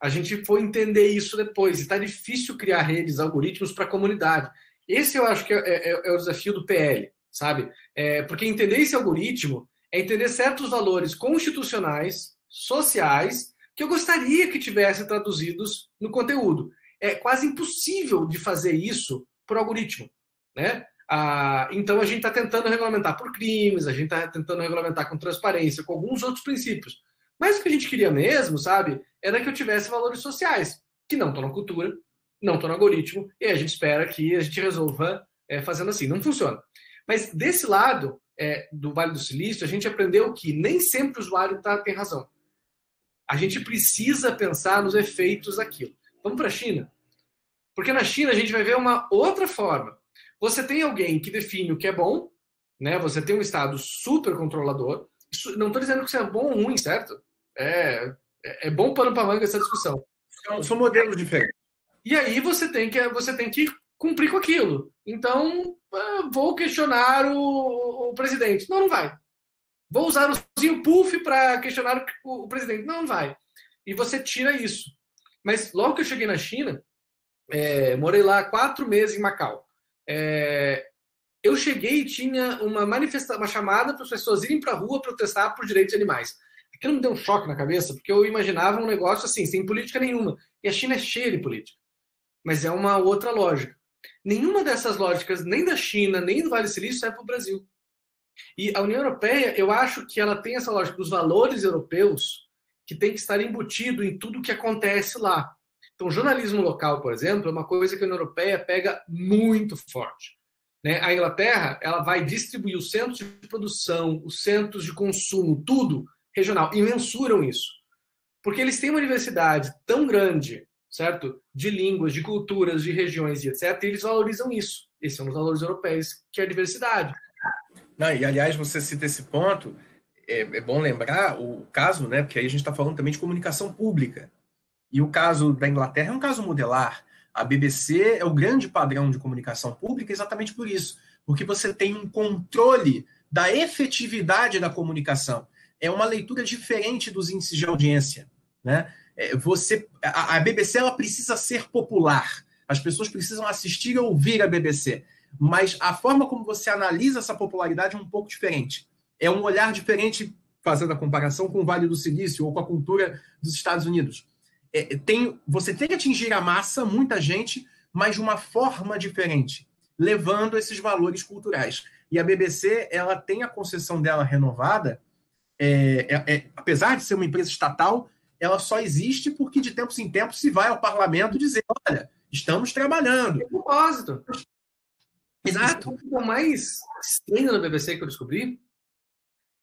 A gente foi entender isso depois. Está difícil criar redes, algoritmos para a comunidade. Esse eu acho que é, é, é, o desafio do PL, sabe? É, porque entender esse algoritmo é entender certos valores constitucionais, sociais, que eu gostaria que tivessem traduzidos no conteúdo. É quase impossível de fazer isso por algoritmo, né? Ah, então a gente está tentando regulamentar por crimes, a gente está tentando regulamentar com transparência, com alguns outros princípios. Mas o que a gente queria mesmo, sabe, era que eu tivesse valores sociais, que não estão na cultura, não estão no algoritmo, e a gente espera que a gente resolva é, fazendo assim. Não funciona. Mas desse lado é, do Vale do Silício, a gente aprendeu que nem sempre o usuário tá, tem razão. A gente precisa pensar nos efeitos daquilo. Vamos para a China? Porque na China a gente vai ver uma outra forma. Você tem alguém que define o que é bom, né? Você tem um Estado super controlador. Não estou dizendo que isso é bom ou ruim, certo? É, é, é bom pano para manga essa discussão. São, são modelos diferentes. E aí você tem que você tem que cumprir com aquilo. Então, ah, vou questionar o, o presidente. Não, não vai. Vou usar o puff para questionar o, o, presidente. Não, não vai. E você tira isso. Mas logo que eu cheguei na China, é, morei lá quatro meses em Macau. É, eu cheguei e tinha uma manifestação, uma chamada para as pessoas irem para a rua protestar por direitos de animais. Aquilo me deu um choque na cabeça, porque eu imaginava um negócio assim, sem política nenhuma. E a China é cheia de política. Mas é uma outra lógica. Nenhuma dessas lógicas, nem da China, nem do Vale do Silício, é para o Brasil. E a União Europeia, eu acho que ela tem essa lógica dos valores europeus que tem que estar embutido em tudo que acontece lá. Então, jornalismo local, por exemplo, é uma coisa que a União Europeia pega muito forte. Né? A Inglaterra ela vai distribuir os centros de produção, os centros de consumo, tudo regional, e mensuram isso. Porque eles têm uma universidade tão grande, certo? De línguas, de culturas, de regiões e etc. E eles valorizam isso. Esses são os valores europeus, que é a diversidade. Não, e aliás, você cita esse ponto, é, é bom lembrar o caso, né? Porque aí a gente está falando também de comunicação pública. E o caso da Inglaterra é um caso modelar. A BBC é o grande padrão de comunicação pública exatamente por isso, porque você tem um controle da efetividade da comunicação. É uma leitura diferente dos índices de audiência, né? É, você, a, a BBC ela precisa ser popular. As pessoas precisam assistir e ouvir a BBC. Mas a forma como você analisa essa popularidade é um pouco diferente. É um olhar diferente, fazendo a comparação com o Vale do Silício ou com a cultura dos Estados Unidos é, tem, você tem que atingir a massa, muita gente, mas de uma forma diferente, levando esses valores culturais. E a BBC, ela tem a concessão dela renovada, é, é, é, apesar de ser uma empresa estatal, ela só existe porque de tempos em tempos se vai ao parlamento dizer, olha, estamos trabalhando. É propósito. Exato. O mais estranho da BBC que eu descobri,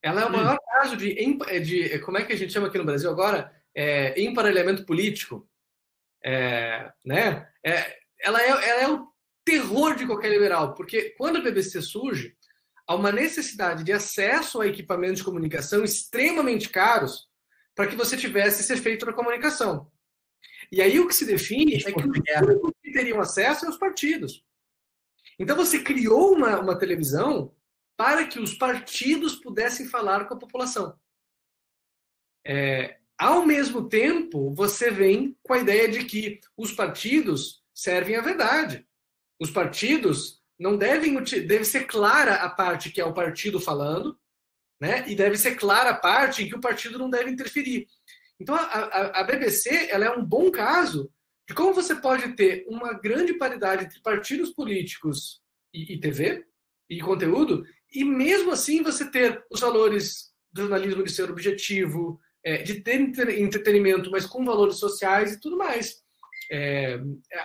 ela é o hum. maior hum. caso de, de, como é que a gente chama aqui no Brasil agora? é, emparelhamento político, é, né? É, ela, é, ela é o terror de qualquer liberal, porque quando a BBC surge, há uma necessidade de acesso a equipamentos de comunicação extremamente caros para que você tivesse esse efeito na comunicação. E aí o que se define é que os que teriam acesso são os partidos. Então você criou uma, uma televisão para que os partidos pudessem falar com a população. É, ao mesmo tempo, você vem com a ideia de que os partidos servem à verdade. Os partidos não devem deve ser clara a parte que é o partido falando, né? E deve ser clara a parte em que o partido não deve interferir. Então a, a, a BBC ela é um bom caso de como você pode ter uma grande paridade entre partidos políticos e, e TV e conteúdo, e mesmo assim você ter os valores do jornalismo de ser objetivo, é, de ter entretenimento, mas com valores sociais e tudo mais. É,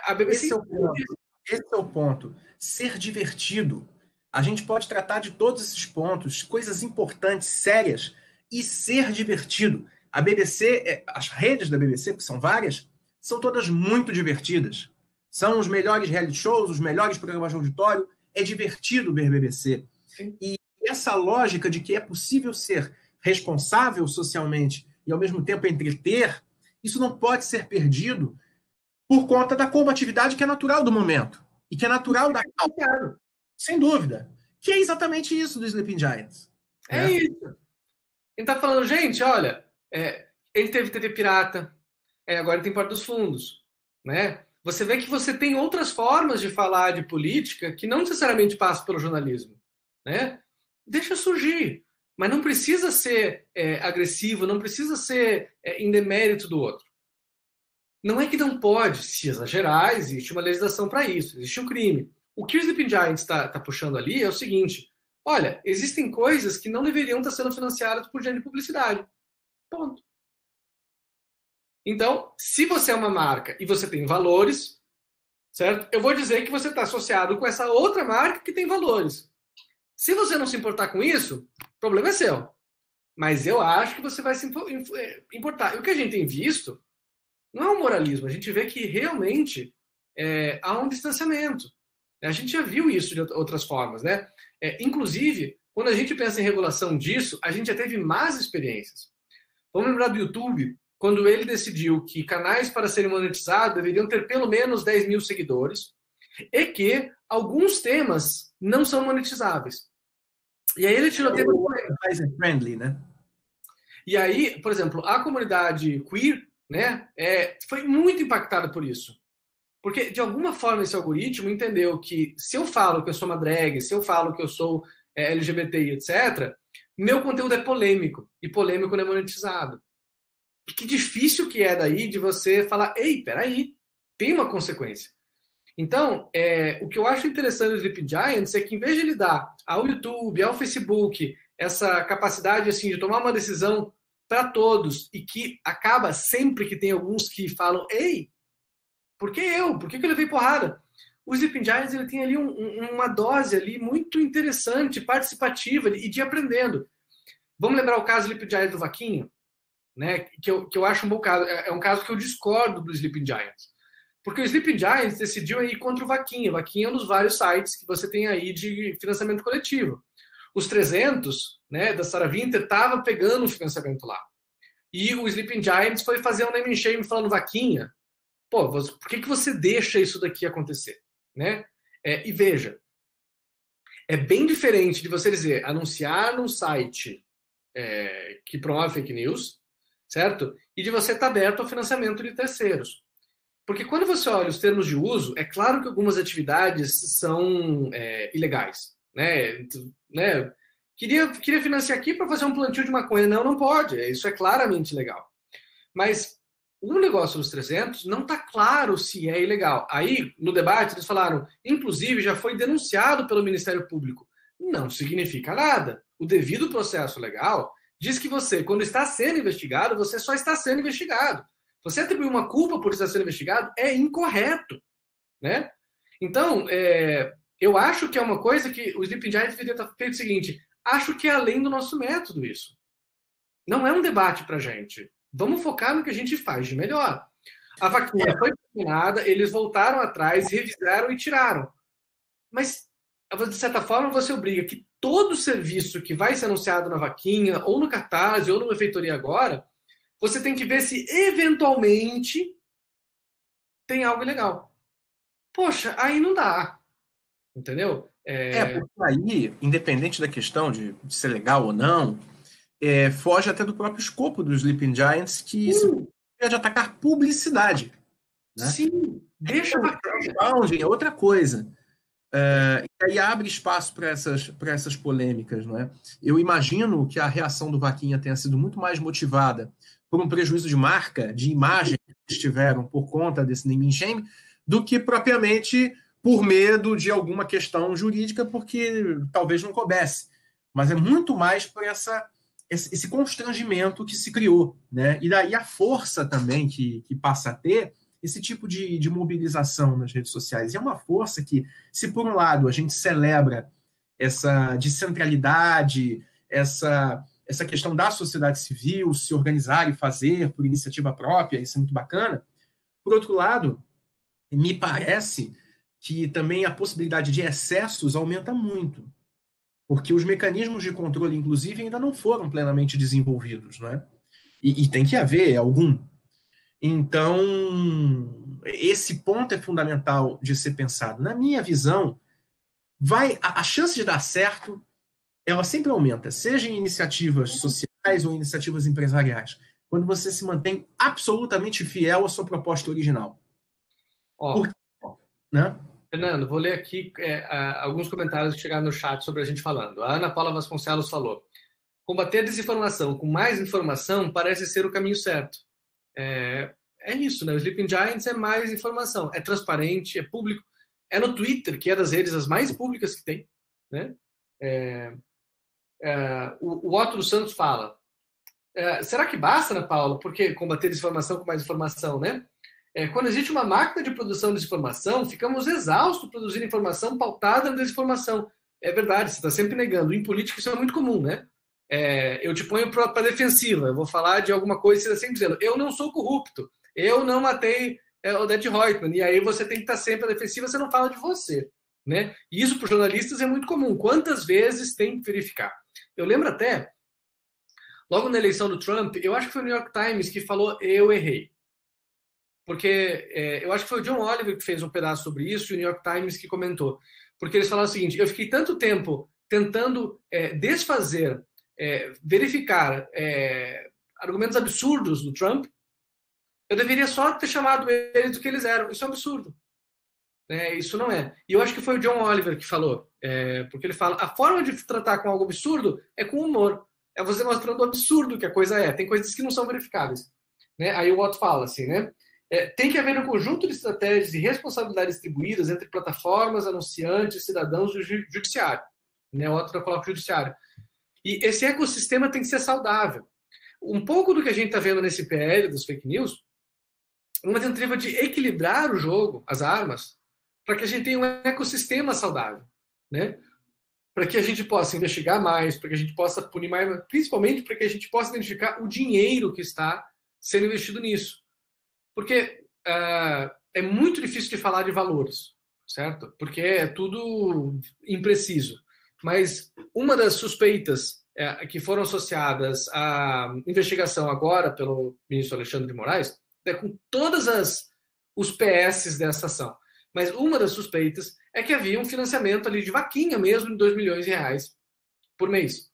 a BBC esse é, ponto. Esse é o ponto. Ser divertido. A gente pode tratar de todos esses pontos, coisas importantes, sérias, e ser divertido. A BBC, é, as redes da BBC, que são várias, são todas muito divertidas. São os melhores reality shows, os melhores programas de auditório. É divertido ver BBC. Sim. E essa lógica de que é possível ser responsável socialmente e ao mesmo tempo entreter, isso não pode ser perdido por conta da combatividade que é natural do momento e que é natural da causa. Sem dúvida. Que é exatamente isso do Sleeping Giants. É, é isso. Ele tá falando, gente, olha, é, ele teve TV pirata, é, agora tem Porta dos Fundos, né? Você vê que você tem outras formas de falar de política que não necessariamente passam pelo jornalismo, né? Deixa surgir, mas não precisa ser é, agressivo, não precisa ser é, em demérito do outro. Não é que não pode se exagerar, existe uma legislação para isso, existe um crime. O que o Sleeping Giants está tá puxando ali é o seguinte: olha, existem coisas que não deveriam estar tá sendo financiadas por dinheiro de publicidade. Ponto. Então, se você é uma marca e você tem valores, certo? Eu vou dizer que você está associado com essa outra marca que tem valores. Se você não se importar com isso, o problema é seu. Mas eu acho que você vai se é, importar. E o que a gente tem visto não é um moralismo. A gente vê que realmente é, há um distanciamento. A gente já viu isso de outras formas, né? É, inclusive, quando a gente pensa em regulação disso, a gente já teve más experiências. Vamos lembrar do YouTube, quando ele decidiu que canais para serem monetizados deveriam ter pelo menos 10 mil seguidores e que alguns temas não são monetizáveis. E aí ele tirou temas friendly, né? E aí, por exemplo, a comunidade queer, né, é, foi muito impactada por isso. Porque, de alguma forma, esse algoritmo entendeu que se eu falo que eu sou uma drag, se eu falo que eu sou é, LGBTI, etc., meu conteúdo é polêmico. E polêmico não é monetizado. E que difícil que é daí de você falar, ei, peraí, tem uma consequência. Então, é, o que eu acho interessante do Sleep Giants é que, em vez de ele dar ao YouTube, ao Facebook, essa capacidade assim de tomar uma decisão para todos e que acaba sempre que tem alguns que falam, ei, por que eu? Por que, que eu levei porrada? O Sleeping Giants ele tem ali um, um, uma dose ali muito interessante, participativa e de aprendendo. Vamos lembrar o caso do Sleeping Giants do Vaquinho, né? Que eu, que eu acho um bom caso. É, é um caso que eu discordo do Sleeping Giants. Porque o Sleeping Giants decidiu ir contra o Vaquinha. Vaquinha é um dos vários sites que você tem aí de financiamento coletivo. Os 300, né, da Sarah Winter, estava pegando o financiamento lá. E o Sleeping Giants foi fazer um name shame falando Vaquinha, Pô, por que, que você deixa isso daqui acontecer? Né? É, e veja, é bem diferente de você dizer anunciar num site é, que promove fake news, certo? E de você estar tá aberto ao financiamento de terceiros. Porque quando você olha os termos de uso, é claro que algumas atividades são é, ilegais. Né? Né? Queria, queria financiar aqui para fazer um plantio de maconha. Não, não pode. Isso é claramente legal. Mas o negócio dos 300 não está claro se é ilegal. Aí, no debate, eles falaram, inclusive, já foi denunciado pelo Ministério Público. Não significa nada. O devido processo legal diz que você, quando está sendo investigado, você só está sendo investigado. Você atribuir uma culpa por estar sendo investigado é incorreto, né? Então, é, eu acho que é uma coisa que o Sleeping Giant deveria ter feito o seguinte: acho que é além do nosso método isso. Não é um debate para gente. Vamos focar no que a gente faz de melhor. A vaquinha é. foi terminada, eles voltaram atrás, revisaram e tiraram. Mas, de certa forma, você obriga que todo serviço que vai ser anunciado na vaquinha, ou no cartaz, ou numa feitoria agora, você tem que ver se eventualmente tem algo legal. Poxa, aí não dá. Entendeu? É, é porque aí, independente da questão de ser legal ou não, é, foge até do próprio escopo dos Sleeping Giants, que uh. se de atacar publicidade. Né? Sim, deixa crowdfunding é outra coisa. É, e aí abre espaço para essas, essas polêmicas. Não é? Eu imagino que a reação do Vaquinha tenha sido muito mais motivada por um prejuízo de marca, de imagem que eles tiveram por conta desse naming shame, do que propriamente por medo de alguma questão jurídica, porque talvez não coubesse. Mas é muito mais por essa esse constrangimento que se criou, né? E daí a força também que, que passa a ter esse tipo de, de mobilização nas redes sociais. E é uma força que, se por um lado a gente celebra essa descentralidade, essa, essa questão da sociedade civil se organizar e fazer por iniciativa própria, isso é muito bacana. Por outro lado, me parece que também a possibilidade de excessos aumenta muito porque os mecanismos de controle, inclusive, ainda não foram plenamente desenvolvidos, né? E, e tem que haver algum. Então, esse ponto é fundamental de ser pensado. Na minha visão, vai a, a chance de dar certo, ela sempre aumenta, seja em iniciativas sociais ou iniciativas empresariais. quando você se mantém absolutamente fiel à sua proposta original. Ó, Por... né? Fernando, vou ler aqui é, alguns comentários que chegaram no chat sobre a gente falando. A Ana Paula Vasconcelos falou: combater a desinformação com mais informação parece ser o caminho certo. É, é isso, né? O Sleeping Giants é mais informação, é transparente, é público. É no Twitter, que é das redes as mais públicas que tem. Né? É, é, o, o Otto dos Santos fala: é, será que basta, Ana Paula? Porque combater desinformação com mais informação, né? É, quando existe uma máquina de produção de desinformação, ficamos exaustos produzindo informação pautada na desinformação. É verdade, você está sempre negando. Em política isso é muito comum, né? É, eu te ponho para a defensiva, eu vou falar de alguma coisa e você está sempre dizendo, eu não sou corrupto, eu não matei é, Odete Reutemann, e aí você tem que estar tá sempre à defensiva, você não fala de você. Né? E isso para jornalistas é muito comum. Quantas vezes tem que verificar? Eu lembro até, logo na eleição do Trump, eu acho que foi o New York Times que falou eu errei. Porque é, eu acho que foi o John Oliver que fez um pedaço sobre isso e o New York Times que comentou. Porque eles falaram o seguinte: eu fiquei tanto tempo tentando é, desfazer, é, verificar é, argumentos absurdos do Trump, eu deveria só ter chamado eles do que eles eram. Isso é um absurdo. É, isso não é. E eu acho que foi o John Oliver que falou, é, porque ele fala: a forma de tratar com algo absurdo é com humor. É você mostrando o absurdo que a coisa é. Tem coisas que não são verificáveis. Né? Aí o Otto fala assim, né? É, tem que haver um conjunto de estratégias e responsabilidades distribuídas entre plataformas, anunciantes, cidadãos e o judiciário. Né? O Otto coloca o judiciário. E esse ecossistema tem que ser saudável. Um pouco do que a gente está vendo nesse PL dos fake news, uma tentativa de equilibrar o jogo, as armas, para que a gente tenha um ecossistema saudável, né? Para que a gente possa investigar mais, para que a gente possa punir mais, principalmente para que a gente possa identificar o dinheiro que está sendo investido nisso. Porque uh, é muito difícil de falar de valores, certo? Porque é tudo impreciso. Mas uma das suspeitas é, que foram associadas à investigação agora pelo ministro Alexandre de Moraes é com todas as os PS dessa ação. Mas uma das suspeitas é que havia um financiamento ali de vaquinha mesmo de 2 milhões de reais por mês.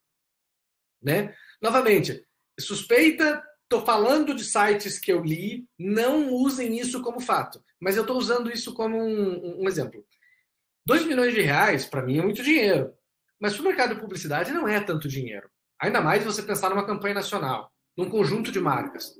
Né? Novamente, suspeita Estou falando de sites que eu li, não usem isso como fato, mas eu estou usando isso como um, um exemplo. 2 milhões de reais, para mim, é muito dinheiro. Mas para o mercado de publicidade não é tanto dinheiro. Ainda mais você pensar numa campanha nacional, num conjunto de marcas.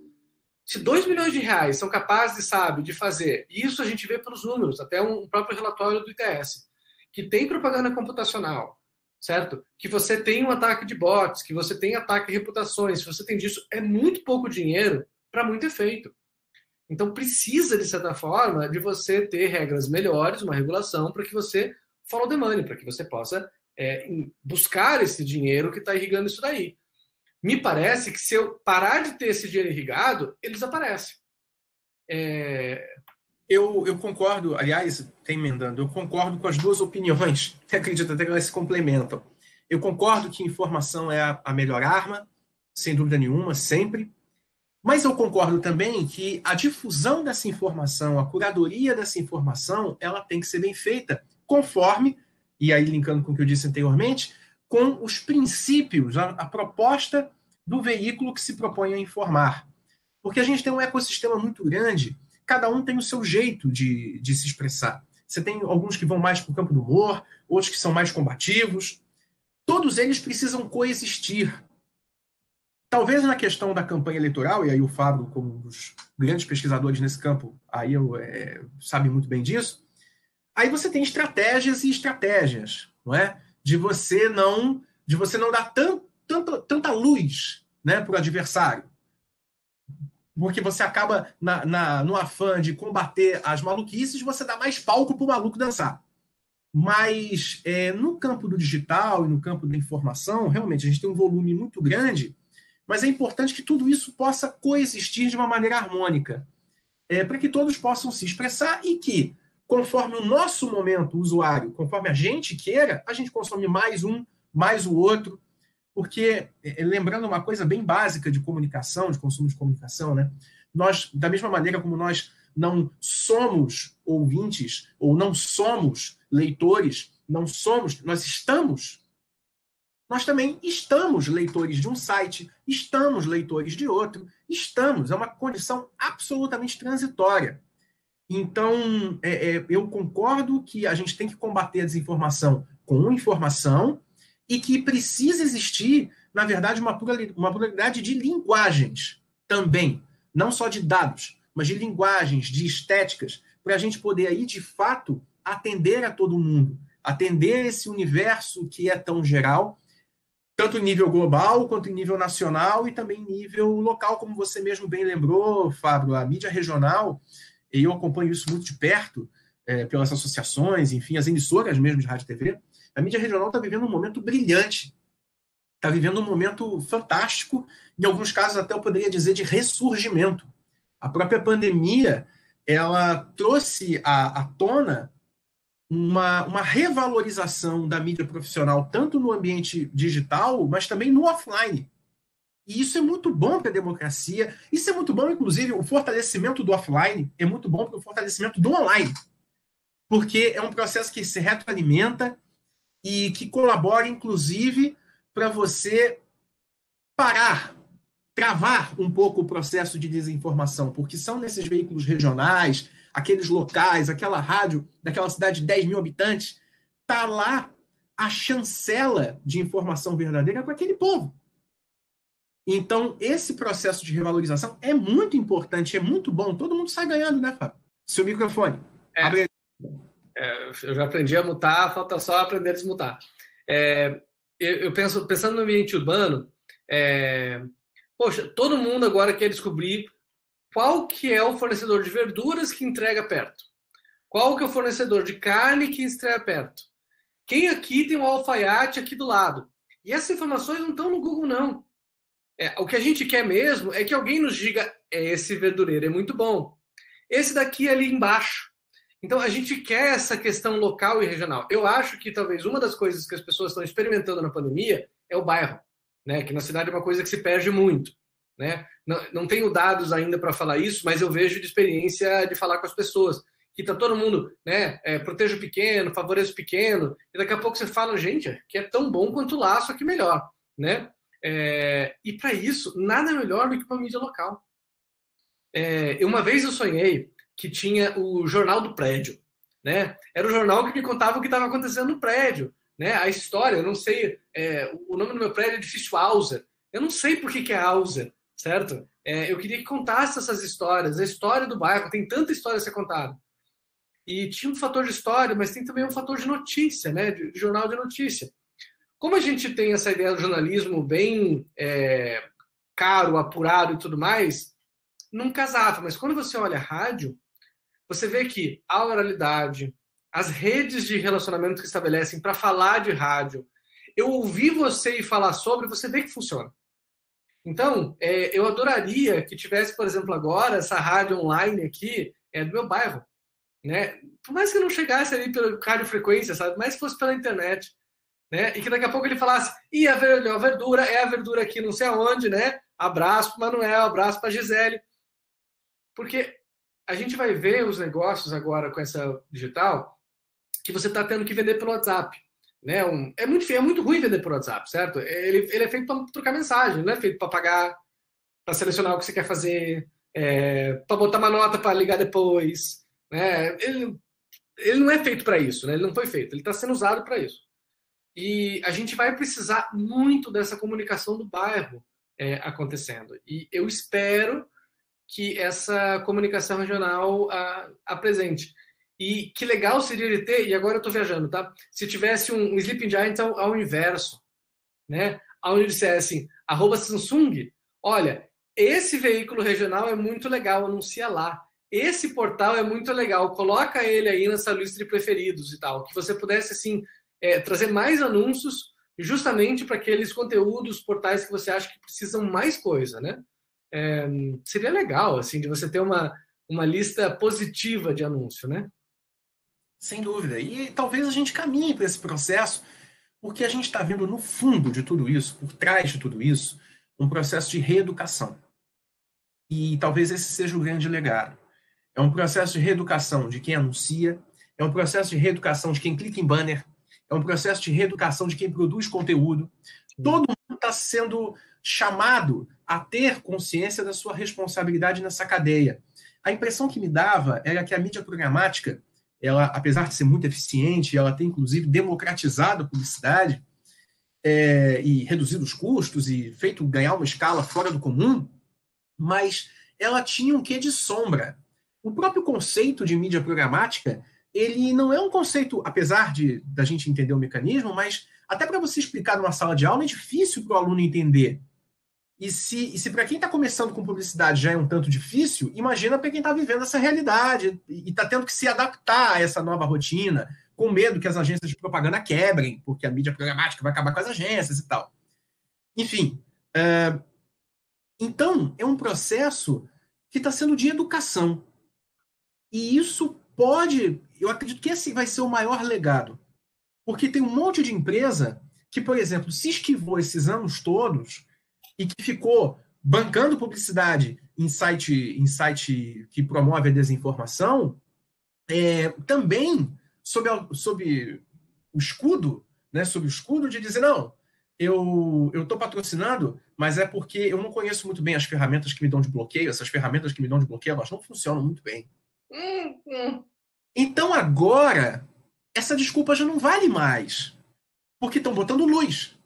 Se 2 milhões de reais são capazes, sabe, de fazer, e isso a gente vê pelos números, até um próprio relatório do ITS, que tem propaganda computacional, certo? Que você tem um ataque de bots, que você tem ataque de reputações, se você tem disso, é muito pouco dinheiro para muito efeito. Então precisa, de certa forma, de você ter regras melhores, uma regulação, para que você follow the money, para que você possa é, buscar esse dinheiro que está irrigando isso daí. Me parece que se eu parar de ter esse dinheiro irrigado, ele desaparece. É, eu, eu concordo, aliás, tem emendando, eu concordo com as duas opiniões, [LAUGHS] acredito até que elas se complementam. Eu concordo que informação é a, a melhor arma, sem dúvida nenhuma, sempre. Mas eu concordo também que a difusão dessa informação, a curadoria dessa informação, ela tem que ser bem feita, conforme, e aí linkando com o que eu disse anteriormente, com os princípios, a, a proposta do veículo que se propõe a informar. Porque a gente tem um ecossistema muito grande cada um tem o seu jeito de, de se expressar. Você tem alguns que vão mais para o campo do humor, outros que são mais combativos. Todos eles precisam coexistir. Talvez na questão da campanha eleitoral, e aí o Fábio, como um dos grandes pesquisadores nesse campo, aí eu, é, sabe muito bem disso, aí você tem estratégias e estratégias, não é? De você não, de você não dar tant, tanta, tanta luz né, para o adversário porque você acaba, na, na, no afã de combater as maluquices, você dá mais palco para o maluco dançar. Mas é, no campo do digital e no campo da informação, realmente a gente tem um volume muito grande, mas é importante que tudo isso possa coexistir de uma maneira harmônica, é, para que todos possam se expressar e que, conforme o nosso momento usuário, conforme a gente queira, a gente consome mais um, mais o outro, porque, é, lembrando uma coisa bem básica de comunicação, de consumo de comunicação, né? Nós, da mesma maneira como nós não somos ouvintes ou não somos leitores, não somos, nós estamos nós também estamos leitores de um site, estamos leitores de outro, estamos, é uma condição absolutamente transitória. Então, é, é, eu concordo que a gente tem que combater a desinformação com informação e que precisa existir, na verdade, uma pluralidade de linguagens também, não só de dados, mas de linguagens, de estéticas, para a gente poder aí, de fato, atender a todo mundo, atender esse universo que é tão geral tanto em nível global quanto em nível nacional e também em nível local, como você mesmo bem lembrou, Fábio, a mídia regional, e eu acompanho isso muito de perto, é, pelas associações, enfim, as emissoras mesmo de rádio e TV, a mídia regional está vivendo um momento brilhante, está vivendo um momento fantástico, em alguns casos até eu poderia dizer de ressurgimento. A própria pandemia, ela trouxe à, à tona uma, uma revalorização da mídia profissional, tanto no ambiente digital, mas também no offline. E isso é muito bom para a democracia. Isso é muito bom, inclusive, o fortalecimento do offline é muito bom para o fortalecimento do online. Porque é um processo que se retroalimenta e que colabora, inclusive, para você parar, travar um pouco o processo de desinformação, porque são nesses veículos regionais, aqueles locais, aquela rádio daquela cidade de 10 mil habitantes, tá lá a chancela de informação verdadeira para aquele povo. Então, esse processo de revalorização é muito importante, é muito bom. Todo mundo sai ganhando, né, Fábio? Seu microfone. É. é, eu já aprendi a mutar, falta só aprender a desmutar. É, eu, eu, penso, pensando no ambiente urbano, é, poxa, todo mundo agora quer descobrir qual que é o fornecedor de verduras que entrega perto? Qual que é o fornecedor de carne que entrega perto? Quem aqui tem um alfaiate aqui do lado? E essas informações não estão no Google, não. É, o que a gente quer mesmo é que alguém nos diga: é, esse verdureiro é muito bom. Esse daqui é ali embaixo. Então a gente quer essa questão local e regional. Eu acho que talvez uma das coisas que as pessoas estão experimentando na pandemia é o bairro, né? Que na cidade é uma coisa que se perde muito. Né? Não, não tenho dados ainda para falar isso, mas eu vejo de experiência de falar com as pessoas. Que tá todo mundo, né? É, proteja o pequeno, favoreça o pequeno, e daqui a pouco você fala, gente, que é tão bom quanto lá, só que melhor, né? É, e para isso, nada melhor do que uma mídia local. É, uma vez eu sonhei que tinha o jornal do prédio, né? Era o jornal que me contava o que estava acontecendo no prédio, né? A história, eu não sei, é, o nome do meu prédio é difícil Hauser. Eu não sei por que, que é Hauser, certo? É, eu queria que contasse essas histórias, a história do bairro, tem tanta história a ser contada. E tinha um fator de história, mas tem também um fator de notícia, né? De, de jornal de notícia. Como a gente tem essa ideia do jornalismo bem é, caro, apurado e tudo mais, não casava. Mas quando você olha rádio, você vê que a oralidade, as redes de relacionamento que estabelecem para falar de rádio, eu ouvi você e falar sobre, você vê que funciona. Então, é, eu adoraria que tivesse, por exemplo, agora essa rádio online aqui é, do meu bairro. Né? Por mais que não chegasse ali pela radiofrequência, sabe? Mas fosse pela internet. Né? E que daqui a pouco ele falasse, e a verdura é a verdura aqui não sei aonde, né? Abraço para Manuel, abraço para Gisele. Porque a gente vai ver os negócios agora com essa digital que você está tendo que vender pelo WhatsApp. Né? Um, é, muito, é muito ruim vender por WhatsApp, certo? Ele, ele é feito para trocar mensagem, não é feito para pagar, para selecionar o que você quer fazer, é, para botar uma nota para ligar depois. Né? Ele, ele não é feito para isso, né? ele não foi feito, ele está sendo usado para isso. E a gente vai precisar muito dessa comunicação do bairro é, acontecendo. E eu espero que essa comunicação regional a, apresente. E que legal seria ele ter, e agora eu estou viajando, tá? Se tivesse um, um Sleeping Giants ao, ao inverso, né? Onde ele dissesse assim, arroba Samsung, olha, esse veículo regional é muito legal, anuncia lá. Esse portal é muito legal, coloca ele aí nessa lista de preferidos e tal. Que você pudesse, assim, é, trazer mais anúncios justamente para aqueles conteúdos, portais que você acha que precisam mais coisa, né? É, seria legal, assim, de você ter uma, uma lista positiva de anúncio, né? Sem dúvida. E talvez a gente caminhe para esse processo, porque a gente está vendo no fundo de tudo isso, por trás de tudo isso, um processo de reeducação. E talvez esse seja o grande legado. É um processo de reeducação de quem anuncia, é um processo de reeducação de quem clica em banner, é um processo de reeducação de quem produz conteúdo. Todo mundo está sendo chamado a ter consciência da sua responsabilidade nessa cadeia. A impressão que me dava era que a mídia programática, ela, apesar de ser muito eficiente, ela tem inclusive democratizado a publicidade é, e reduzido os custos e feito ganhar uma escala fora do comum, mas ela tinha um quê de sombra. O próprio conceito de mídia programática, ele não é um conceito, apesar de da gente entender o mecanismo, mas até para você explicar numa sala de aula é difícil para o aluno entender. E se, se para quem está começando com publicidade já é um tanto difícil, imagina para quem está vivendo essa realidade e está tendo que se adaptar a essa nova rotina, com medo que as agências de propaganda quebrem, porque a mídia programática vai acabar com as agências e tal. Enfim. É... Então, é um processo que está sendo de educação. E isso pode, eu acredito que esse vai ser o maior legado. Porque tem um monte de empresa que, por exemplo, se esquivou esses anos todos e que ficou bancando publicidade em site, em site que promove a desinformação, é, também sob, a, sob o escudo, né, sob o escudo de dizer, não, eu estou patrocinando, mas é porque eu não conheço muito bem as ferramentas que me dão de bloqueio, essas ferramentas que me dão de bloqueio, elas não funcionam muito bem. Uhum. Então agora, essa desculpa já não vale mais. Porque estão botando luz.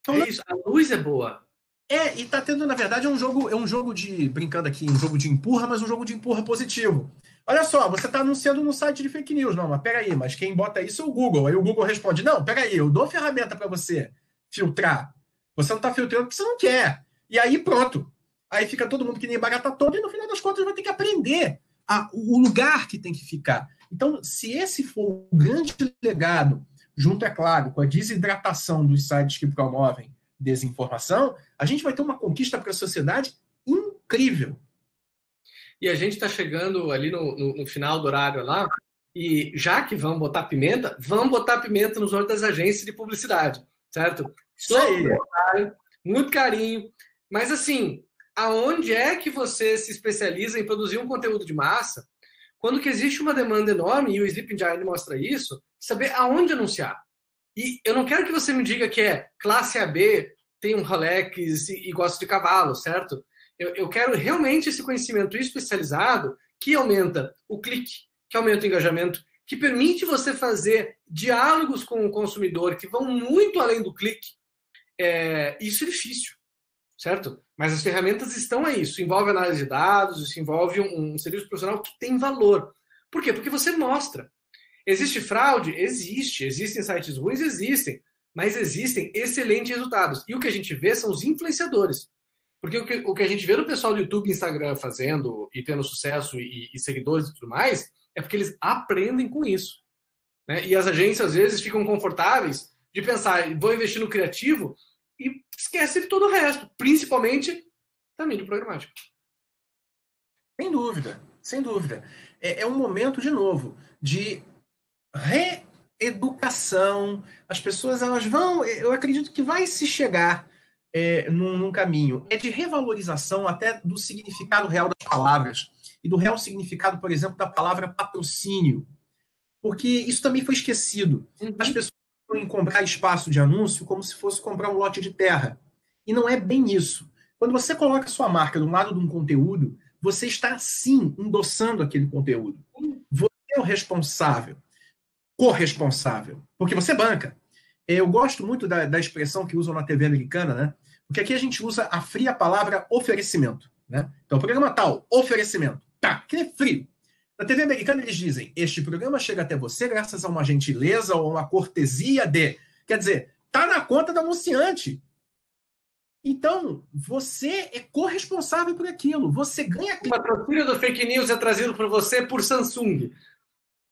Então, é isso, a luz é boa. É, e tá tendo, na verdade, é um jogo, é um jogo de, brincando aqui, um jogo de empurra, mas um jogo de empurra positivo. Olha só, você está anunciando no site de fake news. Não, mas peraí, mas quem bota isso é o Google. Aí o Google responde: Não, peraí, eu dou ferramenta para você filtrar. Você não está filtrando porque você não quer. E aí pronto. Aí fica todo mundo que nem barata toda e no final das contas vai ter que aprender a, o lugar que tem que ficar. Então, se esse for o grande legado, junto, é claro, com a desidratação dos sites que promovem desinformação, a gente vai ter uma conquista para a sociedade incrível. E a gente está chegando ali no, no, no, final do horário lá, e já que vamos botar pimenta, vamos botar pimenta nos olhos das agências de publicidade, certo? Isso aí. Muito carinho. Mas assim, aonde é que você se especializa em produzir um conteúdo de massa? Quando que existe uma demanda enorme, e o Sleeping Giant mostra isso, saber aonde anunciar. E eu não quero que você me diga que é classe AB, tem um Rolex e, e gosta de cavalo, certo? Eu, eu quero realmente esse conhecimento especializado que aumenta o clique, que aumenta o engajamento, que permite você fazer diálogos com o consumidor que vão muito além do clique. É, isso é difícil, certo? Mas as ferramentas estão aí. Isso envolve análise de dados, isso envolve um, um serviço profissional que tem valor. Por quê? Porque você mostra. Existe fraude? Existe. Existem sites ruins? Existem. Mas existem excelentes resultados. E o que a gente vê são os influenciadores. Porque o que, o que a gente vê no pessoal do YouTube e Instagram fazendo e tendo sucesso e, e seguidores e tudo mais, é porque eles aprendem com isso. Né? E as agências, às vezes, ficam confortáveis de pensar, vou investir no criativo e esquece de todo o resto, principalmente da mídia programática. Sem dúvida, sem dúvida. É, é um momento, de novo, de reeducação. As pessoas elas vão, eu acredito que vai se chegar é, num, num, caminho. É de revalorização até do significado real das palavras e do real significado, por exemplo, da palavra patrocínio. Porque isso também foi esquecido. Uhum. As pessoas em comprar espaço de anúncio como se fosse comprar um lote de terra. E não é bem isso. Quando você coloca sua marca do lado de um conteúdo, você está sim endossando aquele conteúdo. Você é o responsável, corresponsável, porque você banca. Eu gosto muito da, da expressão que usam na TV americana, né? Porque aqui a gente usa a fria palavra oferecimento. Né? Então, programa tal, oferecimento. Tá, que é frio. Na TV americana eles dizem: este programa chega até você graças a uma gentileza ou uma cortesia de. Quer dizer, tá na conta do anunciante. Então, você é corresponsável por aquilo. Você ganha. O patrocínio do fake news é trazido por você por Samsung.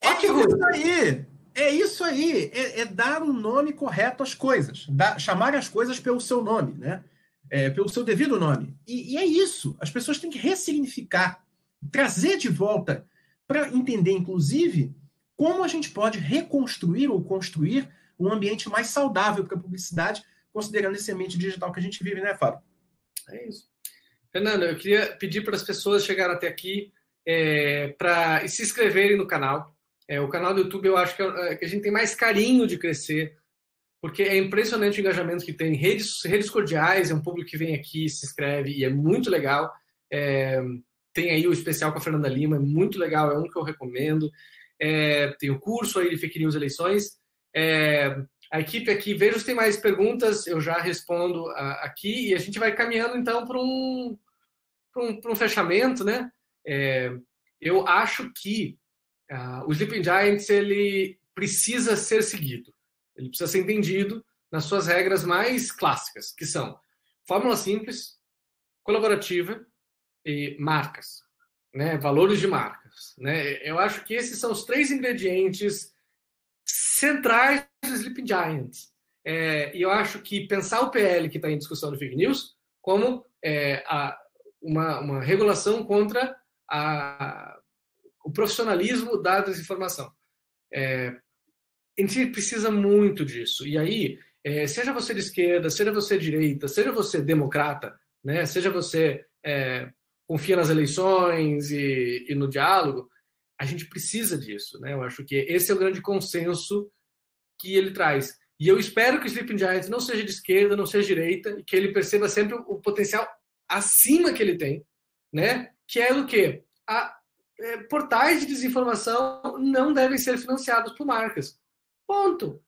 É isso aí. É isso aí. É, é, dar um nome correto às coisas. Dar, chamar as coisas pelo seu nome, né? É, pelo seu devido nome. E, e é isso. As pessoas têm que ressignificar, trazer de volta para entender, inclusive, como a gente pode reconstruir ou construir um ambiente mais saudável para a publicidade, considerando esse ambiente digital que a gente vive, né, Fábio? É isso. Fernando, eu queria pedir para as pessoas chegarem até aqui é, para se inscreverem no canal, É, o canal do YouTube eu acho que, é, é, que a gente tem mais carinho de crescer, porque é impressionante o engajamento que tem. Redes, redes cordiais, é um público que vem aqui, se inscreve e é muito legal. É, tem aí o especial com a Fernanda Lima, é muito legal, é um que eu recomendo. É, tem o curso aí de Fake News Eleições. É, a equipe aqui, vejo se tem mais perguntas, eu já respondo aqui e a gente vai caminhando então para um, um, um fechamento, né? Eu acho que uh, o Sleeping Giants ele precisa ser seguido, ele precisa ser entendido nas suas regras mais clássicas, que são fórmula simples, colaborativa e marcas, né? Valores de marcas, né? Eu acho que esses são os três ingredientes centrais do Sleeping Giants. É, e eu acho que pensar o PL que está em discussão no fake news como é, a, uma, uma regulação contra a, o profissionalismo da desinformação. É, a gente precisa muito disso. E aí, é, seja você de esquerda, seja você de direita, seja você democrata, né, seja você é, confia nas eleições e, e, no diálogo, a gente precisa disso. Né? Eu acho que esse é o grande consenso que ele traz. E eu espero que o Sleeping Giants não seja de esquerda, não seja de direita, que ele perceba sempre o potencial acima que ele tem, né? Que é o quê? A, portais de desinformação não devem ser financiados por marcas. Ponto.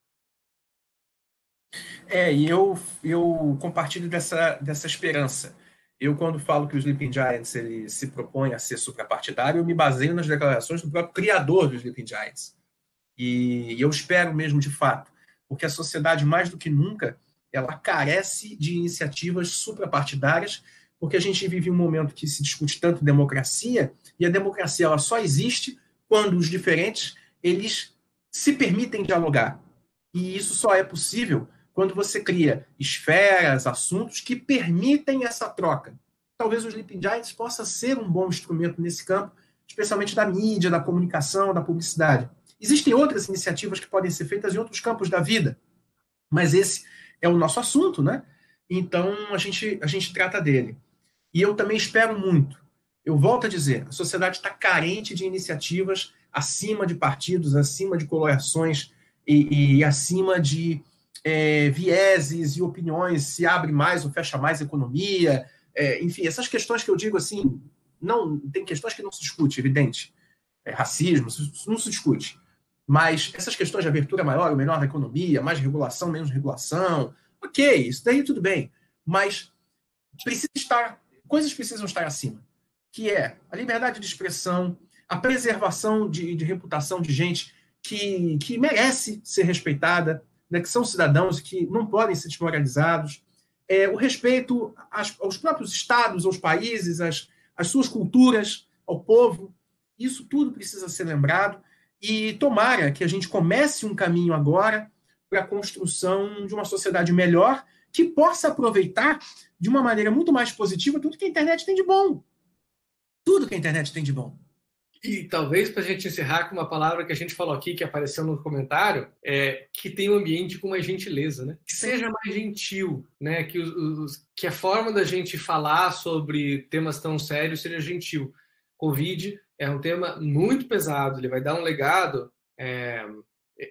É, e eu, eu compartilho dessa, dessa esperança. Eu, quando falo que o Sleeping Giants ele se propõe a ser suprapartidário, eu me baseio nas declarações do próprio criador do Sleeping Giants. E, e eu espero mesmo, de fato, porque a sociedade, mais do que nunca, ela carece de iniciativas suprapartidárias porque a gente vive um momento que se discute tanto democracia, e a democracia ela só existe quando os diferentes eles se permitem dialogar. E isso só é possível quando você cria esferas, assuntos que permitem essa troca. Talvez o Sleeping Giants possa ser um bom instrumento nesse campo, especialmente da mídia, da comunicação, da publicidade. Existem outras iniciativas que podem ser feitas em outros campos da vida, mas esse é o nosso assunto, né? Então a gente, a gente trata dele. E eu também espero muito. Eu volto a dizer, a sociedade está carente de iniciativas acima de partidos, acima de colorações e, e acima de é, vieses e opiniões, se abre mais ou fecha mais economia, é, enfim, essas questões que eu digo assim, não tem questões que não se discute, evidente. É, racismo, não se discute. Mas essas questões de abertura maior ou menor da economia, mais regulação, menos regulação, ok, isso daí tudo bem. Mas precisa estar coisas precisam estar acima, que é a liberdade de expressão, a preservação de, de reputação de gente que, que merece ser respeitada, né, que são cidadãos que não podem ser desmoralizados, é, o respeito às, aos próprios estados, aos países, às, às suas culturas, ao povo. Isso tudo precisa ser lembrado e tomara que a gente comece um caminho agora para a construção de uma sociedade melhor que possa aproveitar de uma maneira muito mais positiva tudo que a internet tem de bom. Tudo que a internet tem de bom. E talvez para a gente encerrar com uma palavra que a gente falou aqui, que apareceu no comentário, é que tem um ambiente com mais gentileza, né? Que seja mais gentil, né? Que, os, que a forma da gente falar sobre temas tão sérios seja gentil. Covid é um tema muito pesado, ele vai dar um legado. É,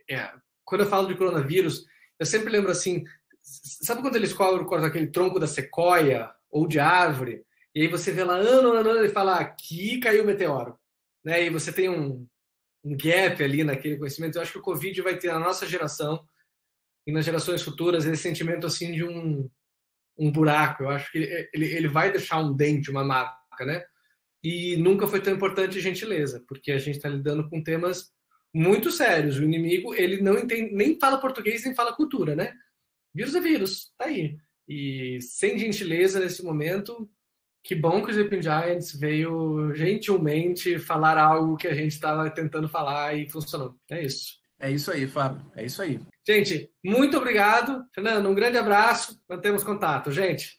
é, quando eu falo de coronavírus, eu sempre lembro assim, Sabe quando eles colocam aquele tronco da sequoia ou de árvore? E aí você vê lá ano, ano, ano e fala: aqui caiu o meteoro. Né? E você tem um, um gap ali naquele conhecimento. Eu acho que o Covid vai ter na nossa geração e nas gerações futuras esse sentimento assim de um, um buraco. Eu acho que ele, ele vai deixar um dente, uma marca, né? E nunca foi tão importante gentileza, porque a gente está lidando com temas muito sérios. O inimigo, ele não entende, nem fala português, nem fala cultura, né? Vírus é vírus, tá aí. E sem gentileza nesse momento, que bom que o Sleeping Giants veio gentilmente falar algo que a gente estava tentando falar e funcionou. É isso. É isso aí, Fábio. É isso aí. Gente, muito obrigado. Fernando, um grande abraço. Mantemos contato, gente.